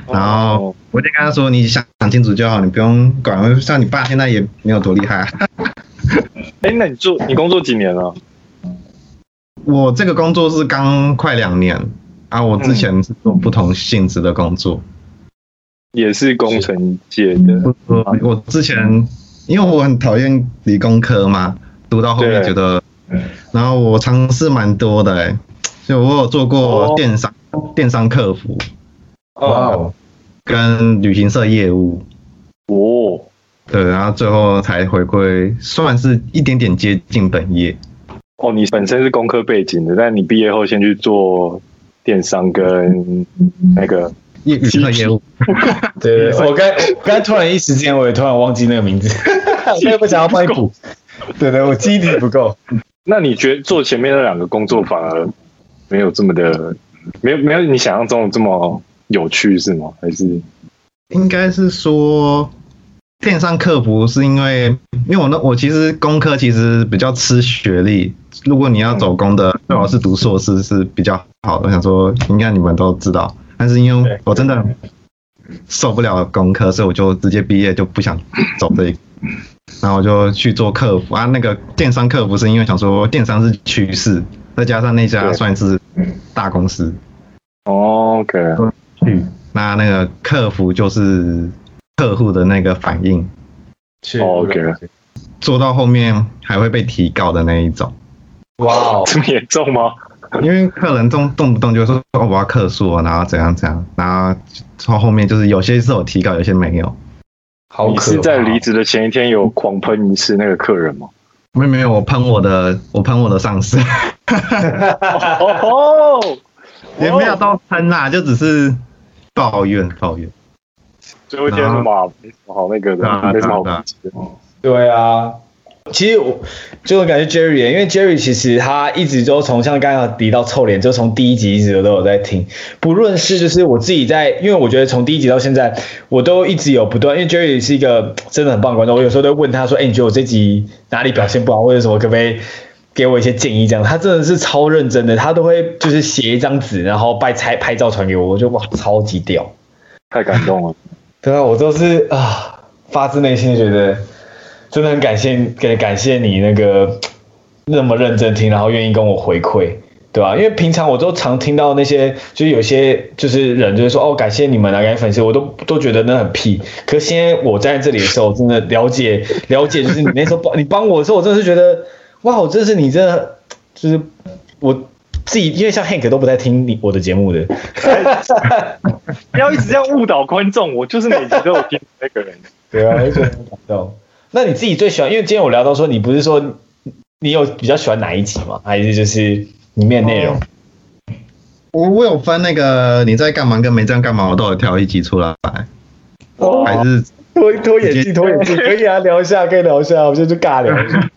然后我就跟他说，你想想清楚就好，你不用管。像你爸现在也没有多厉害。哎，那你做你工作几年了？我这个工作是刚快两年。啊，我之前是做不同性质的工作，也是工程界的。我我之前因为我很讨厌理工科嘛，读到后面觉得，然后我尝试蛮多的、欸，就我有做过电商、哦、电商客服，哦，跟旅行社业务，哦，对，然后最后才回归，算是一点点接近本业。哦，你本身是工科背景的，但你毕业后先去做电商跟那个。业务，对对，我刚 刚才突然一时间我也突然忘记那个名字，所以不想要帮你补。对对，我记忆力不够。那你觉得做前面那两个工作反而没有这么的，没有没有你想象中的这么有趣是吗？还是应该是说电商客服是因为，因为我那我其实工科其实比较吃学历，如果你要走工的，最好是读硕士是比较好的。我想说，应该你们都知道。但是因为我真的受不了工科，所以我就直接毕业就不想走这一个，然后我就去做客服啊。那个电商客服是因为想说电商是趋势，再加上那家算是大公司。OK，去那那个客服就是客户的那个反应。OK，做到后面还会被提告的那一种。哇，这么严重吗？因为客人动动不动就说哦，我要客诉，然后怎样怎样，然后从后面就是有些是有提告，有些没有。好，你是在离职的前一天有狂喷一次那个客人吗？没有没有，我喷我的，我喷我的上司。哦，也没有到喷啦，就只是抱怨抱怨。最后一天嘛，没什么好那个的，没什么好的。对啊。其实我就我感觉 Jerry，因为 Jerry 其实他一直都从像刚刚提到臭脸，就从第一集一直都有在听。不论是就是我自己在，因为我觉得从第一集到现在，我都一直有不断。因为 Jerry 是一个真的很棒的观众，我有时候都问他说：“哎，你觉得我这集哪里表现不好，或者什么，可不可以给我一些建议？”这样，他真的是超认真的，他都会就是写一张纸，然后拍拍拍照传给我，我就哇，超级屌，太感动了。对啊，我都是啊，发自内心的觉得。真的很感谢，给感谢你那个那么认真听，然后愿意跟我回馈，对吧？因为平常我都常听到那些，就是有些就是人就是说哦，感谢你们啊，感谢粉丝，我都都觉得那很屁。可是现在我在这里的时候，真的了解了解，就是你那时候帮你帮我的时候，我真的是觉得哇，我真是你真的就是我自己，因为像 Hank 都不太听你我的节目的，不要一直这样误导观众，我就是每集都有听那个人，对啊，就很感动。那你自己最喜欢？因为今天我聊到说，你不是说你有比较喜欢哪一集吗？还是就是里面内容？我我有分那个你在干嘛跟没在干嘛，我都有挑一集出来。哦，还是脱脱眼镜，脱眼镜可以啊，聊一下，可以聊一下，我就就尬聊一下。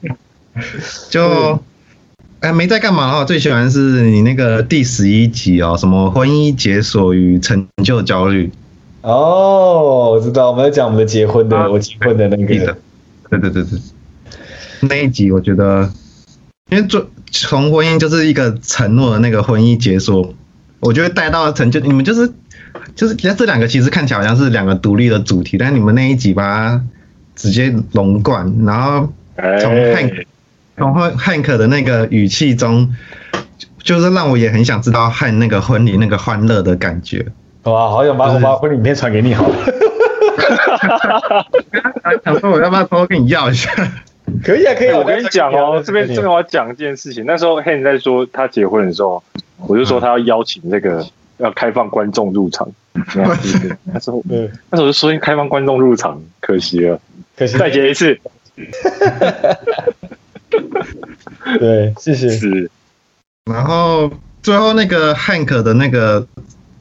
就哎，没在干嘛的话，最喜欢是你那个第十一集哦，什么婚姻解锁与成就焦虑。哦，我知道，我们在讲我们的结婚的，啊、我结婚的那个。对对对对，那一集我觉得，因为做从婚姻就是一个承诺的那个婚姻解锁，我觉得带到成就，你们就是就是，其实这两个其实看起来好像是两个独立的主题，但你们那一集把它直接龙贯，然后从汉从汉克的那个语气中，就是让我也很想知道汉那个婚礼那个欢乐的感觉。哇，好想把我把婚礼影片传给你好了。哈哈哈哈哈！想说我要不要偷偷跟你要一下？可以啊，可以。我跟你讲哦，这边这边我要讲一件事情。那时候 Han 在说他结婚的时候，我就说他要邀请这个要开放观众入场。他说，嗯，那时候就说开放观众入场，可惜了，可惜再结一次。对，谢谢。是。然后最后那个 Hank 的那个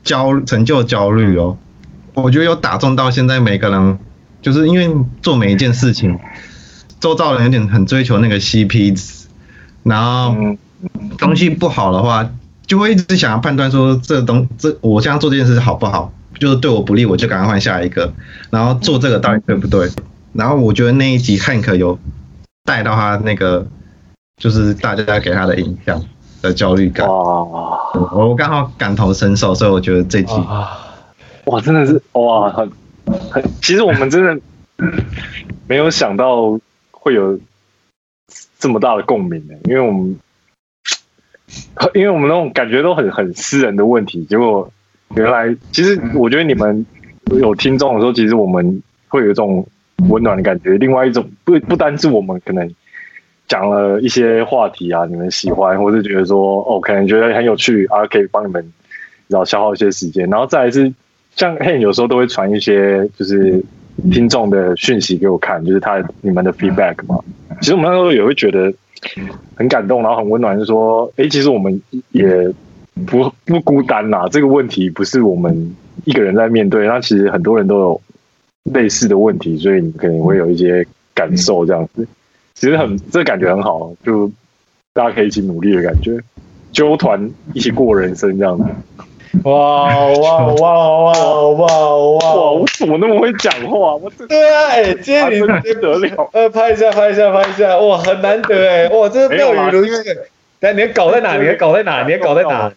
焦成就焦虑哦。我觉得有打中到现在每个人，就是因为做每一件事情，周遭人有点很追求那个 CP 值，然后东西不好的话，就会一直想要判断说这东这我这样做这件事好不好，就是对我不利，我就赶快换下一个，然后做这个到底对不对？然后我觉得那一集汉克有带到他那个，就是大家给他的影响的焦虑感，我刚好感同身受，所以我觉得这集。哇，真的是哇，很很，其实我们真的没有想到会有这么大的共鸣呢，因为我们因为我们那种感觉都很很私人的问题，结果原来其实我觉得你们有听众的时候，其实我们会有一种温暖的感觉。另外一种不不单是我们可能讲了一些话题啊，你们喜欢，或是觉得说哦，可能觉得很有趣啊，可以帮你们然后消耗一些时间。然后再来是像 Hank 有时候都会传一些就是听众的讯息给我看，就是他你们的 feedback 嘛。其实我们那时候也会觉得很感动，然后很温暖，就是说，哎，其实我们也不不孤单呐。这个问题不是我们一个人在面对，那其实很多人都有类似的问题，所以你可能会有一些感受这样子。其实很这感觉很好，就大家可以一起努力的感觉，揪团一起过人生这样子。哇哇哇哇哇哇！我怎么那么会讲话？我对啊，哎，今天你 真得了，呃，拍一下，拍一下，拍一下，哇，很难得哎，哇，这个妙语如珠。但你的稿在哪？你的稿在哪？你的稿在哪？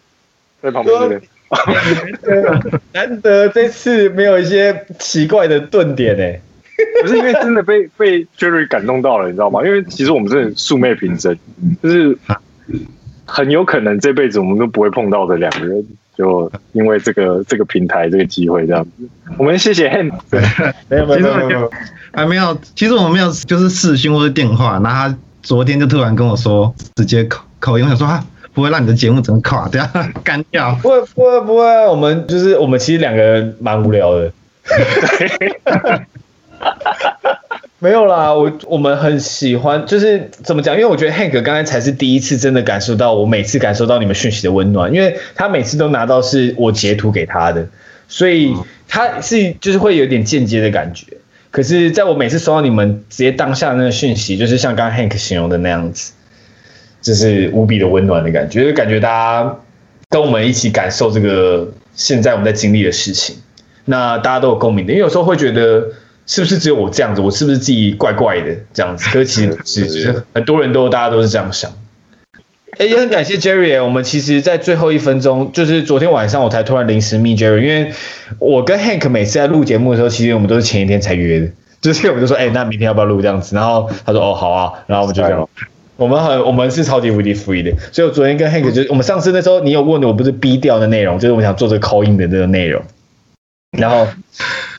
在旁边。难得，难得这次没有一些奇怪的顿点哎。不是因为真的被被 Jerry 感动到了，你知道吗？因为其实我们是素昧平生，就是很有可能这辈子我们都不会碰到的两个人。就因为这个这个平台这个机会这样子，我们谢谢 Hank。没有没有没有，还没有。其实我们没有，就是视讯或者电话。那他昨天就突然跟我说，直接口口音，我想说啊，不会让你的节目整个垮掉、干掉。不会不会不会，我们就是我们其实两个人蛮无聊的。对。没有啦，我我们很喜欢，就是怎么讲？因为我觉得 Hank 刚才才是第一次真的感受到我每次感受到你们讯息的温暖，因为他每次都拿到是我截图给他的，所以他是就是会有点间接的感觉。可是在我每次收到你们直接当下那个讯息，就是像刚刚 Hank 形容的那样子，就是无比的温暖的感觉，就感觉大家跟我们一起感受这个现在我们在经历的事情，那大家都有共鸣的，因为有时候会觉得。是不是只有我这样子？我是不是自己怪怪的这样子？可是其实是，是很多人都大家都是这样想。哎、欸，也很感谢 Jerry，我们其实，在最后一分钟，就是昨天晚上我才突然临时密 Jerry，因为我跟 Hank 每次在录节目的时候，其实我们都是前一天才约的，就是我们就说，哎、欸，那明天要不要录这样子？然后他说，哦，好啊，然后我们就这样。我们很，我们是超级无敌 free 的，所以我昨天跟 Hank 就是，我们上次那时候你有问的，我不是 B 调的内容，就是我们想做这个 call in 的这个内容。然后，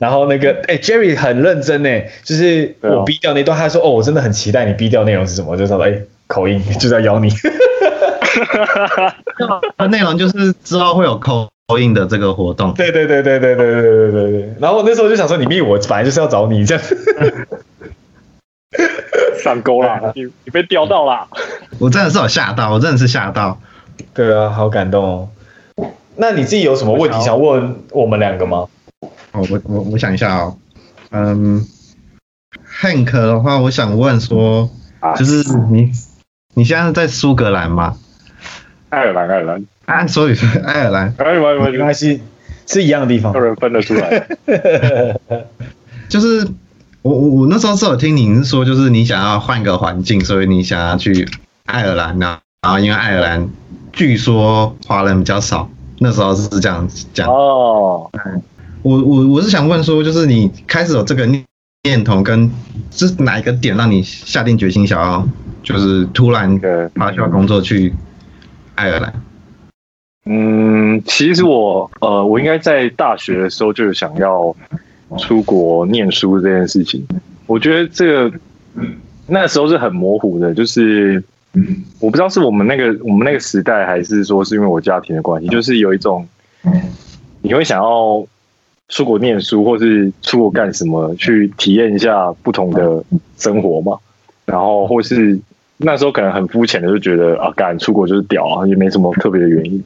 然后那个，哎，Jerry 很认真呢，就是我逼掉那段，他说，哦，我真的很期待你逼掉内容是什么，就说，哎，口音就在咬你。内容就是之后会有口音的这个活动。对对对对对对对对对对。然后我那时候就想说，你逼我，本来就是要找你这样。上钩了，你你被钓到了。我真的是有吓到，我真的是吓到。对啊，好感动哦。那你自己有什么问题想问我们两个吗？哦，我我我想一下哦，嗯，Hank 的话，我想问说，就是你你现在在苏格兰吗？爱尔兰，爱尔兰啊，所以说爱尔兰，没关系，是是一样的地方，有人分得出来。就是我我我那时候是有听您说，就是你想要换个环境，所以你想要去爱尔兰呢，然后因为爱尔兰据说华人比较少，那时候是这样讲哦。我我我是想问说，就是你开始有这个念念头，跟是哪一个点让你下定决心想要，就是突然的把需要工作去爱尔兰？嗯，其实我呃，我应该在大学的时候就有想要出国念书这件事情。我觉得这个那时候是很模糊的，就是我不知道是我们那个我们那个时代，还是说是因为我家庭的关系，就是有一种你会想要。出国念书，或是出国干什么，去体验一下不同的生活嘛。然后，或是那时候可能很肤浅的就觉得啊，敢出国就是屌啊，也没什么特别的原因。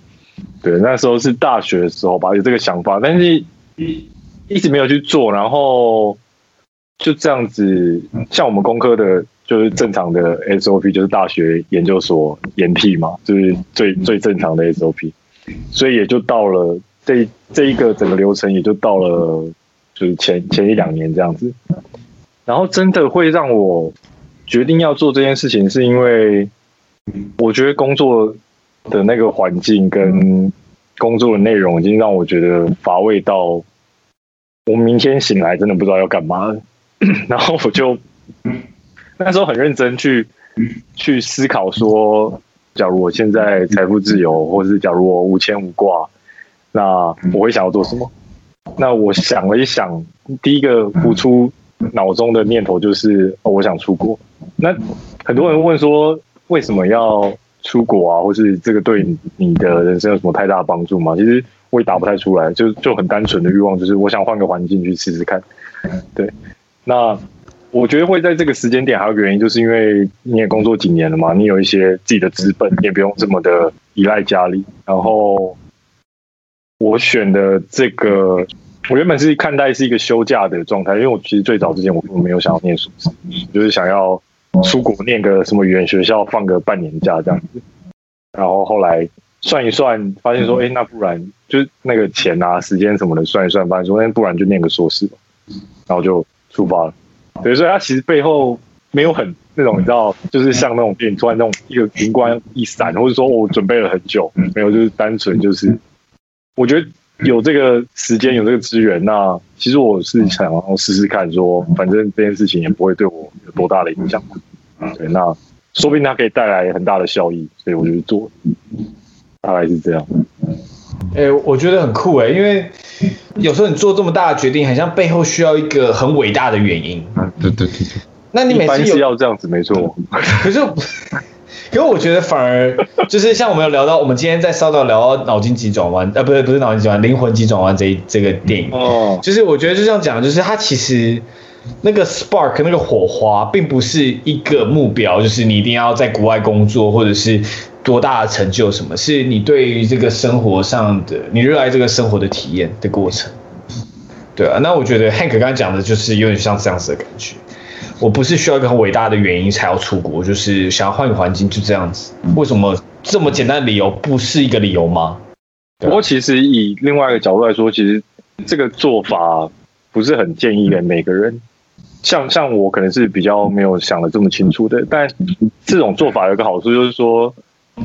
对，那时候是大学的时候吧，有这个想法，但是一直没有去做。然后就这样子，像我们工科的，就是正常的 SOP，就是大学研究所研替嘛，就是最最正常的 SOP。所以也就到了。这这一个整个流程也就到了，就是前前一两年这样子，然后真的会让我决定要做这件事情，是因为我觉得工作的那个环境跟工作的内容已经让我觉得乏味到，我明天醒来真的不知道要干嘛，然后我就那时候很认真去去思考说，假如我现在财富自由，或是假如我无牵无挂。那我会想要做什么？那我想了一想，第一个浮出脑中的念头就是，我想出国。那很多人问说，为什么要出国啊？或是这个对你的人生有什么太大的帮助吗？其实我也答不太出来，就就很单纯的欲望，就是我想换个环境去试试看。对，那我觉得会在这个时间点，还有一个原因，就是因为你也工作几年了嘛，你有一些自己的资本，你也不用这么的依赖家里，然后。我选的这个，我原本是看待是一个休假的状态，因为我其实最早之前我并没有想要念硕士，就是想要出国念个什么语言学校，放个半年假这样子。然后后来算一算，发现说，哎，那不然就是那个钱啊、时间什么的算一算，发现说，那不然就念个硕士。然后就出发了。对，所以它其实背后没有很那种，你知道，就是像那种电影突然那种一个灵光一闪，或者说我准备了很久，没有，就是单纯就是。我觉得有这个时间，有这个资源，那其实我是想要试试看，说反正这件事情也不会对我有多大的影响。对，那说不定它可以带来很大的效益，所以我就去做，大概是这样。哎、欸，我觉得很酷哎，因为有时候你做这么大的决定，好像背后需要一个很伟大的原因。啊，对对对对。那你每次是要这样子，没错。可是。因为我觉得反而就是像我们有聊到，我们今天在稍早聊到脑筋急转弯，呃，不是不是脑筋急转弯，灵魂急转弯这一这个电影哦，就是我觉得就这样讲，就是它其实那个 spark 那个火花，并不是一个目标，就是你一定要在国外工作或者是多大的成就什么，是你对于这个生活上的你热爱这个生活的体验的过程，对啊，那我觉得 Hank 刚刚讲的就是有点像这样子的感觉。我不是需要一个很伟大的原因才要出国，就是想要换个环境，就这样子。为什么这么简单的理由不是一个理由吗？不过其实以另外一个角度来说，其实这个做法不是很建议给每个人。像像我可能是比较没有想的这么清楚的，但这种做法有个好处，就是说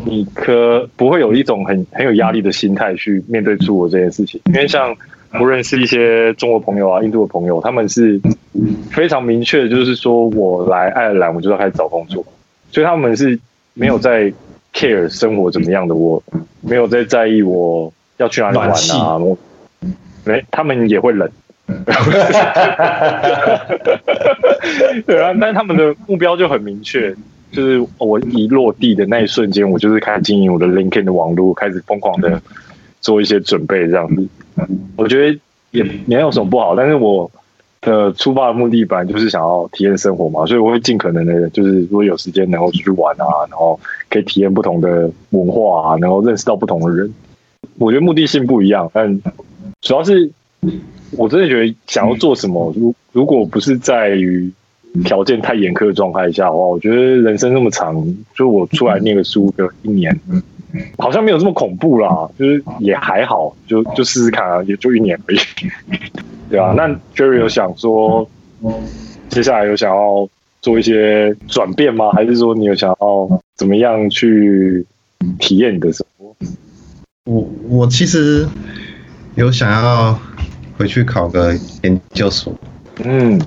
你可不会有一种很很有压力的心态去面对出国这件事情，因为像。不认识一些中国朋友啊，印度的朋友，他们是非常明确的，就是说我来爱尔兰，我就要开始找工作，所以他们是没有在 care 生活怎么样的，我没有在在意我要去哪里玩啊，我没，他们也会冷，对啊，但他们的目标就很明确，就是我一落地的那一瞬间，我就是开始经营我的 LinkedIn 的网络，开始疯狂的做一些准备，这样子。我觉得也没有什么不好，但是我的出发的目的本来就是想要体验生活嘛，所以我会尽可能的，就是如果有时间能够出去玩啊，然后可以体验不同的文化啊，然后认识到不同的人。我觉得目的性不一样，但主要是我真的觉得想要做什么，如如果不是在于条件太严苛的状态下的话，我觉得人生那么长，就我出来念个书个一年。好像没有这么恐怖啦，就是也还好，就就试试看啊，也就一年而已，对啊，那 Jerry 有想说，接下来有想要做一些转变吗？还是说你有想要怎么样去体验你的生活？我我其实有想要回去考个研究所，嗯，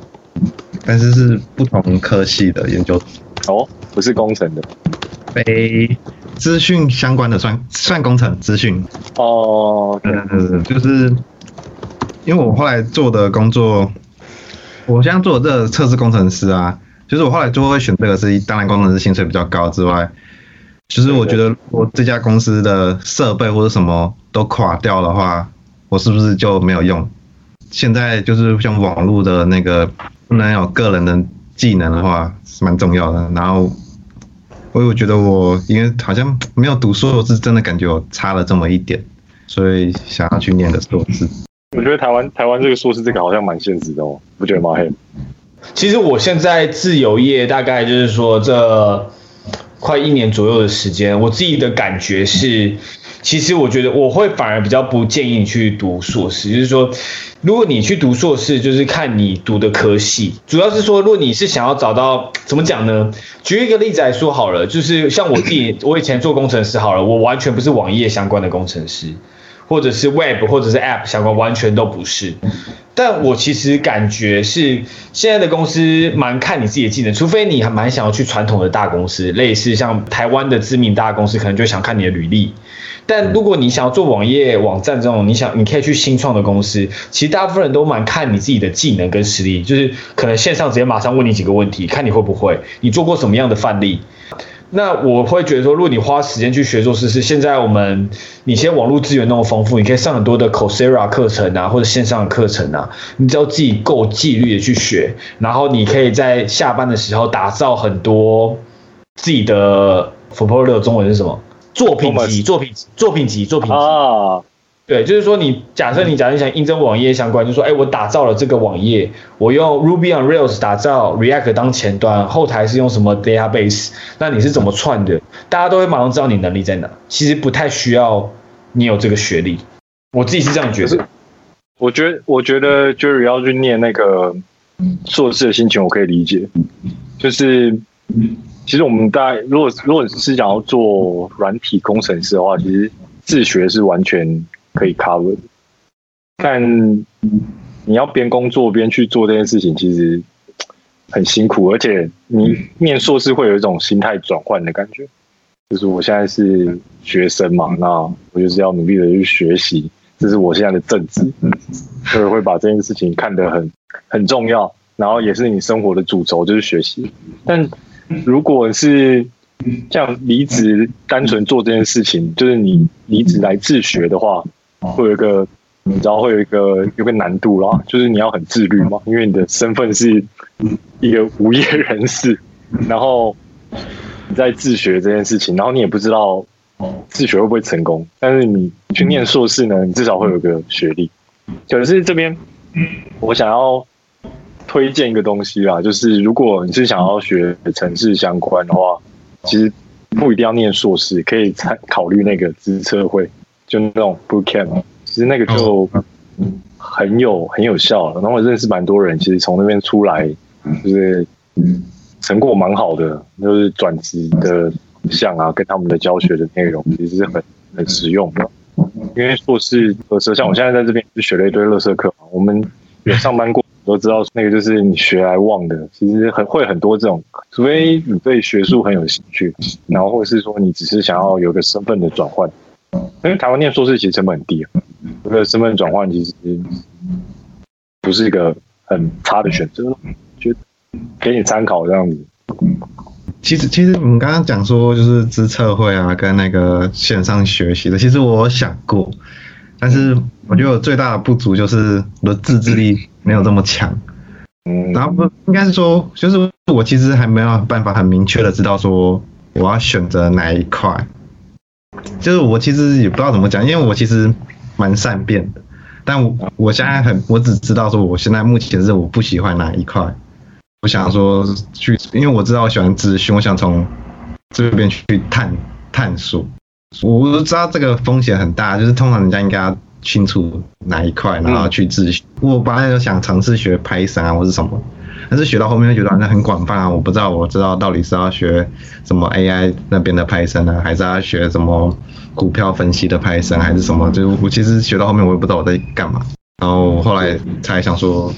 但是是不同科系的研究所，哦，不是工程的，非。资讯相关的算算工程资讯哦，对对对，就是因为我后来做的工作，我现在做的这个测试工程师啊，就是我后来就会选这个是，当然工程师薪水比较高之外，其实我觉得我这家公司的设备或者什么都垮掉的话，我是不是就没有用？现在就是像网络的那个不能有个人的技能的话，是蛮重要的，然后。我我觉得我因为好像没有读硕士，真的感觉我差了这么一点，所以想要去念个硕士。我觉得台湾台湾这个硕士这个好像蛮现实的哦，不觉得吗？嘿，其实我现在自由业大概就是说这快一年左右的时间，我自己的感觉是。其实我觉得我会反而比较不建议你去读硕士，就是说，如果你去读硕士，就是看你读的科系，主要是说，如果你是想要找到怎么讲呢？举一个例子来说好了，就是像我自己，我以前做工程师好了，我完全不是网页相关的工程师，或者是 Web 或者是 App 相关，完全都不是。但我其实感觉是现在的公司蛮看你自己的技能，除非你还蛮想要去传统的大公司，类似像台湾的知名大公司，可能就想看你的履历。但如果你想要做网页网站这种，你想你可以去新创的公司，其实大部分人都蛮看你自己的技能跟实力，就是可能线上直接马上问你几个问题，看你会不会，你做过什么样的范例。那我会觉得说，如果你花时间去学做试试，现在我们你现在网络资源那么丰富，你可以上很多的 Coursera 课程啊，或者线上的课程啊，你只要自己够纪律的去学，然后你可以在下班的时候打造很多自己的 portfolio，中文是什么？作品集，作品集，作品集，作品集啊。对，就是说你假设你假设想应征网页相关，就说，哎，我打造了这个网页，我用 Ruby on Rails 打造，React 当前端，后台是用什么 database？那你是怎么串的？大家都会马上知道你能力在哪。其实不太需要你有这个学历，我自己是这样觉得。我觉得，我觉得 Jerry 要去念那个硕士的心情，我可以理解。就是，其实我们大家如果如果是想要做软体工程师的话，其实自学是完全。可以 cover，但你要边工作边去做这件事情，其实很辛苦，而且你念硕士会有一种心态转换的感觉，就是我现在是学生嘛，那我就是要努力的去学习，这是我现在的正职，所以会把这件事情看得很很重要，然后也是你生活的主轴，就是学习。但如果是像离职单纯做这件事情，就是你离职来自学的话。会有一个，你知道会有一个有个难度啦，就是你要很自律嘛，因为你的身份是一个无业人士，然后你在自学这件事情，然后你也不知道自学会不会成功，但是你去念硕士呢，你至少会有个学历。可是这边我想要推荐一个东西啦，就是如果你是想要学城市相关的话，其实不一定要念硕士，可以参考虑那个资策会。就那种 bootcamp，其实那个就很有很有效了，然后我认识蛮多人，其实从那边出来就是成果蛮好的，就是转职的项啊，跟他们的教学的内容其实是很很实用的。因为硕士的时候，像我现在在这边就学了一堆乐色课嘛，我们有上班过都知道，那个就是你学来忘的，其实很会很多这种，除非你对学术很有兴趣，然后或者是说你只是想要有个身份的转换。因为台湾念硕士其实成本很低，这个身份转换其实不是一个很差的选择，就给你参考这样子。其实，其实我们刚刚讲说就是资策会啊，跟那个线上学习的，其实我想过，但是我觉得我最大的不足就是我的自制力没有这么强。嗯，然后不应该是说，就是我其实还没有办法很明确的知道说我要选择哪一块。就是我其实也不知道怎么讲，因为我其实蛮善变的，但我我现在很，我只知道说我现在目前是我不喜欢哪一块，我想说去，因为我知道我喜欢资讯，我想从这边去探探索。我知道这个风险很大，就是通常人家应该要清楚哪一块，然后去自学。我本来就想尝试学 Python 啊，或是什么。但是学到后面就觉得好像很广泛啊，我不知道，我知道到底是要学什么 AI 那边的 Python 呢，还是要学什么股票分析的 Python，还是什么？就我其实学到后面我也不知道我在干嘛，然后后来才想说，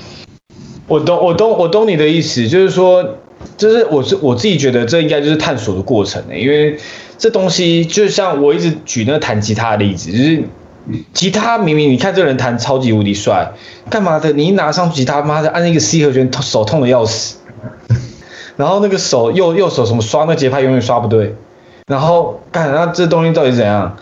我懂，我懂，我懂你的意思，就是说，就是我是我自己觉得这应该就是探索的过程呢，因为这东西就像我一直举那弹吉他的例子，就是。吉他明明你看这人弹超级无敌帅，干嘛的？你一拿上吉他，妈的按那个 C 和弦，手痛的要死。然后那个手右右手什么刷那节拍永远刷不对。然后干，那这东西到底怎样？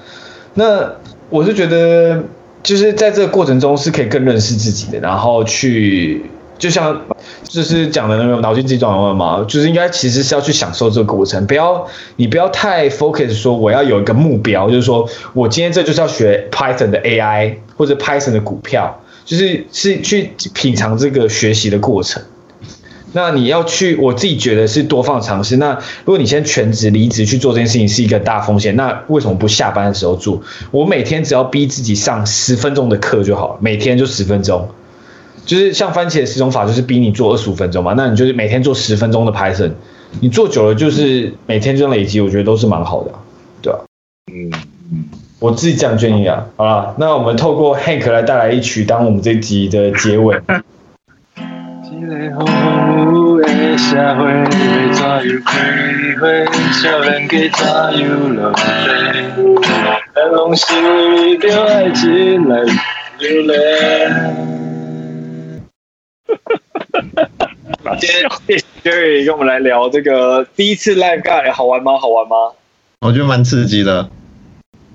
那我是觉得，就是在这个过程中是可以更认识自己的，然后去。就像就是讲的那个脑筋急转弯嘛，就是应该其实是要去享受这个过程，不要你不要太 focus 说我要有一个目标，就是说我今天这就是要学 Python 的 AI 或者 Python 的股票，就是是去品尝这个学习的过程。那你要去，我自己觉得是多方尝试。那如果你先全职离职去做这件事情是一个大风险，那为什么不下班的时候做？我每天只要逼自己上十分钟的课就好了，每天就十分钟。就是像番茄的十种法，就是逼你做二十五分钟嘛。那你就是每天做十分钟的 Python，你做久了就是每天这样累积，我觉得都是蛮好的，对吧？嗯，我自己这样建议啊。好了，那我们透过 Hank 来带来一曲，当我们这集的结尾。今天谢谢 Jerry 跟我们来聊这个第一次 Live Guide 好玩吗？好玩吗？我觉得蛮刺激的，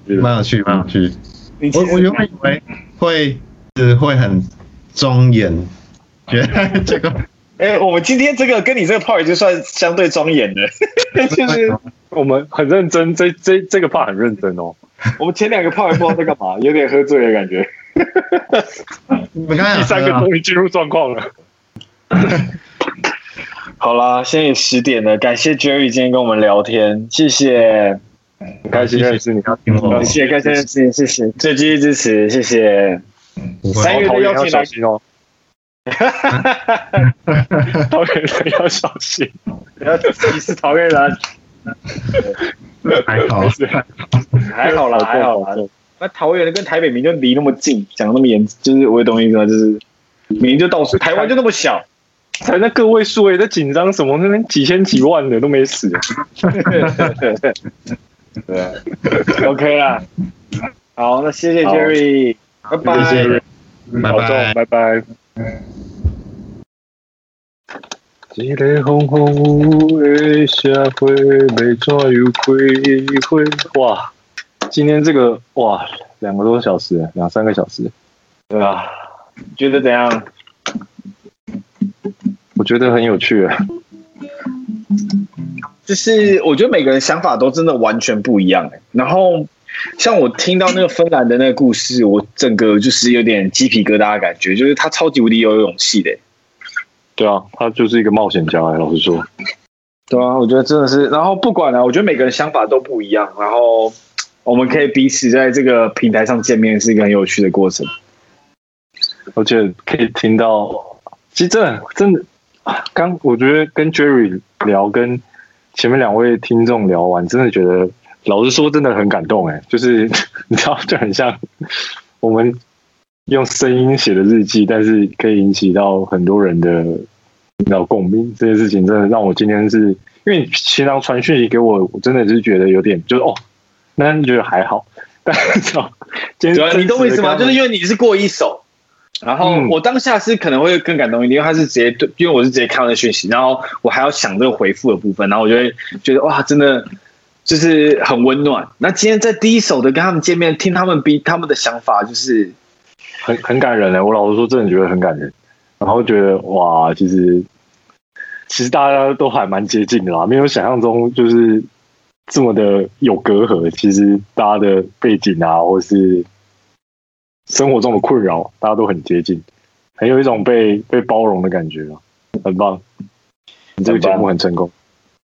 蛮有趣，蛮有趣。我我原本以为会是会很庄严，觉得这个，哎、欸，我们今天这个跟你这个 part 就算相对庄严的，就是我们很认真，这这这个 part 很认真哦。我们前两个 part 不知道在干嘛，有点喝醉的感觉。第 三个终于进入状况了。好啦，现在也十点了，感谢 Jerry 今天跟我们聊天，谢谢，很开心认识你，要听我，谢谢，感谢认识你，谢谢，最继续支持，谢谢。三月的邀请来宾哦，哈哈哈哈哈，讨厌人要小心，不要歧视讨厌人。还好，还好啦，还好啦。那桃园的跟台北明就离那么近，讲那么严，就是我懂意思吗，就是明就到处，台湾就那么小。才那个位数诶，在紧张什么？那边几千几万的都没死。对，OK 啦。好，那谢谢 Jerry，拜拜，谢谢，拜拜，拜拜。一个风风雨雨的社会，要怎样开花？哇，今天这个哇，两个多小时，两三个小时，对啊？觉得怎样？我觉得很有趣啊，就是我觉得每个人想法都真的完全不一样哎。然后像我听到那个芬兰的那个故事，我整个就是有点鸡皮疙瘩的感觉，就是他超级无敌有勇气的。对啊，他就是一个冒险家，老实说。对啊，我觉得真的是。然后不管啊，我觉得每个人想法都不一样。然后我们可以彼此在这个平台上见面，是一个很有趣的过程。我觉得可以听到，其实真的真的。刚我觉得跟 Jerry 聊，跟前面两位听众聊完，真的觉得老实说真的很感动哎，就是 你知道就很像我们用声音写的日记，但是可以引起到很多人的你知道共鸣，这件事情真的让我今天是因为平常传讯息给我，我真的是觉得有点就是哦，那你觉得还好，但是今天你懂我意思吗？就是因为你是过一手。然后我当下是可能会更感动一点，因为他是直接对，因为我是直接看到那讯息，然后我还要想这个回复的部分，然后我就会觉得哇，真的就是很温暖。那今天在第一手的跟他们见面，听他们比他们的想法，就是很很感人嘞。我老实说，真的觉得很感人。然后觉得哇，其实其实大家都还蛮接近的啦，没有想象中就是这么的有隔阂。其实大家的背景啊，或是。生活中的困扰，大家都很接近，很有一种被被包容的感觉，很棒。你这个节目很成功，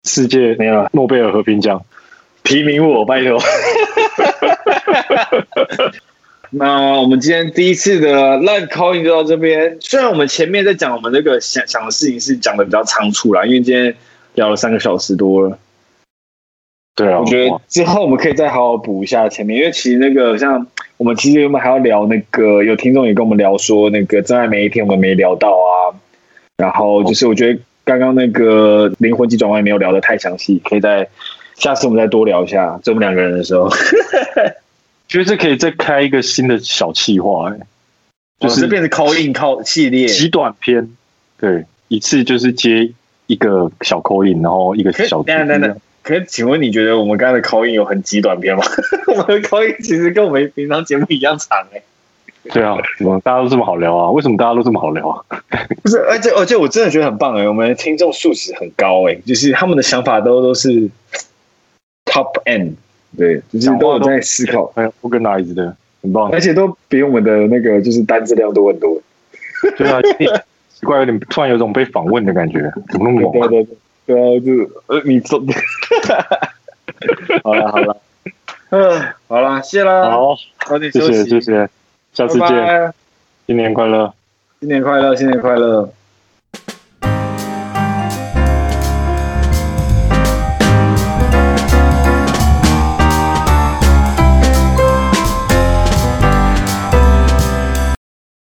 世界没有诺贝尔和平奖提名我，拜托。那我们今天第一次的 live calling 就到这边。虽然我们前面在讲我们那个想想的事情是讲的比较仓促啦，因为今天聊了三个小时多了。对啊，我觉得之后我们可以再好好补一下前面，因为其实那个像。我们其实我们还要聊那个，有听众也跟我们聊说，那个真爱每一天我们没聊到啊。然后就是我觉得刚刚那个灵魂急转弯没有聊的太详细，可以在下次我们再多聊一下，就我们两个人的时候。觉得这可以再开一个新的小企划，哎，就是变成 call in call 系列，极短篇，对，一次就是接一个小 call in，然后一个小。等等等。可是请问你觉得我们刚才的 call in 有很极短篇吗？我们的 call in 其实跟我们平常节目一样长哎、欸。对啊，怎么大家都这么好聊啊？为什么大家都这么好聊啊？不是，而且而且我真的觉得很棒哎、欸，我们的听众素质很高哎、欸，就是他们的想法都都是 top end，对，就是都有在思考，哎，organize 的，很棒，而且都比我们的那个就是单质量多很多。对啊，奇怪，有点突然有种被访问的感觉，怎么那么猛？对对对对啊，就呃，你走，好了好了，嗯，好了，谢了，好，早点休息，谢谢谢谢，下次见，拜拜，新年快乐，新年快乐，新年快乐。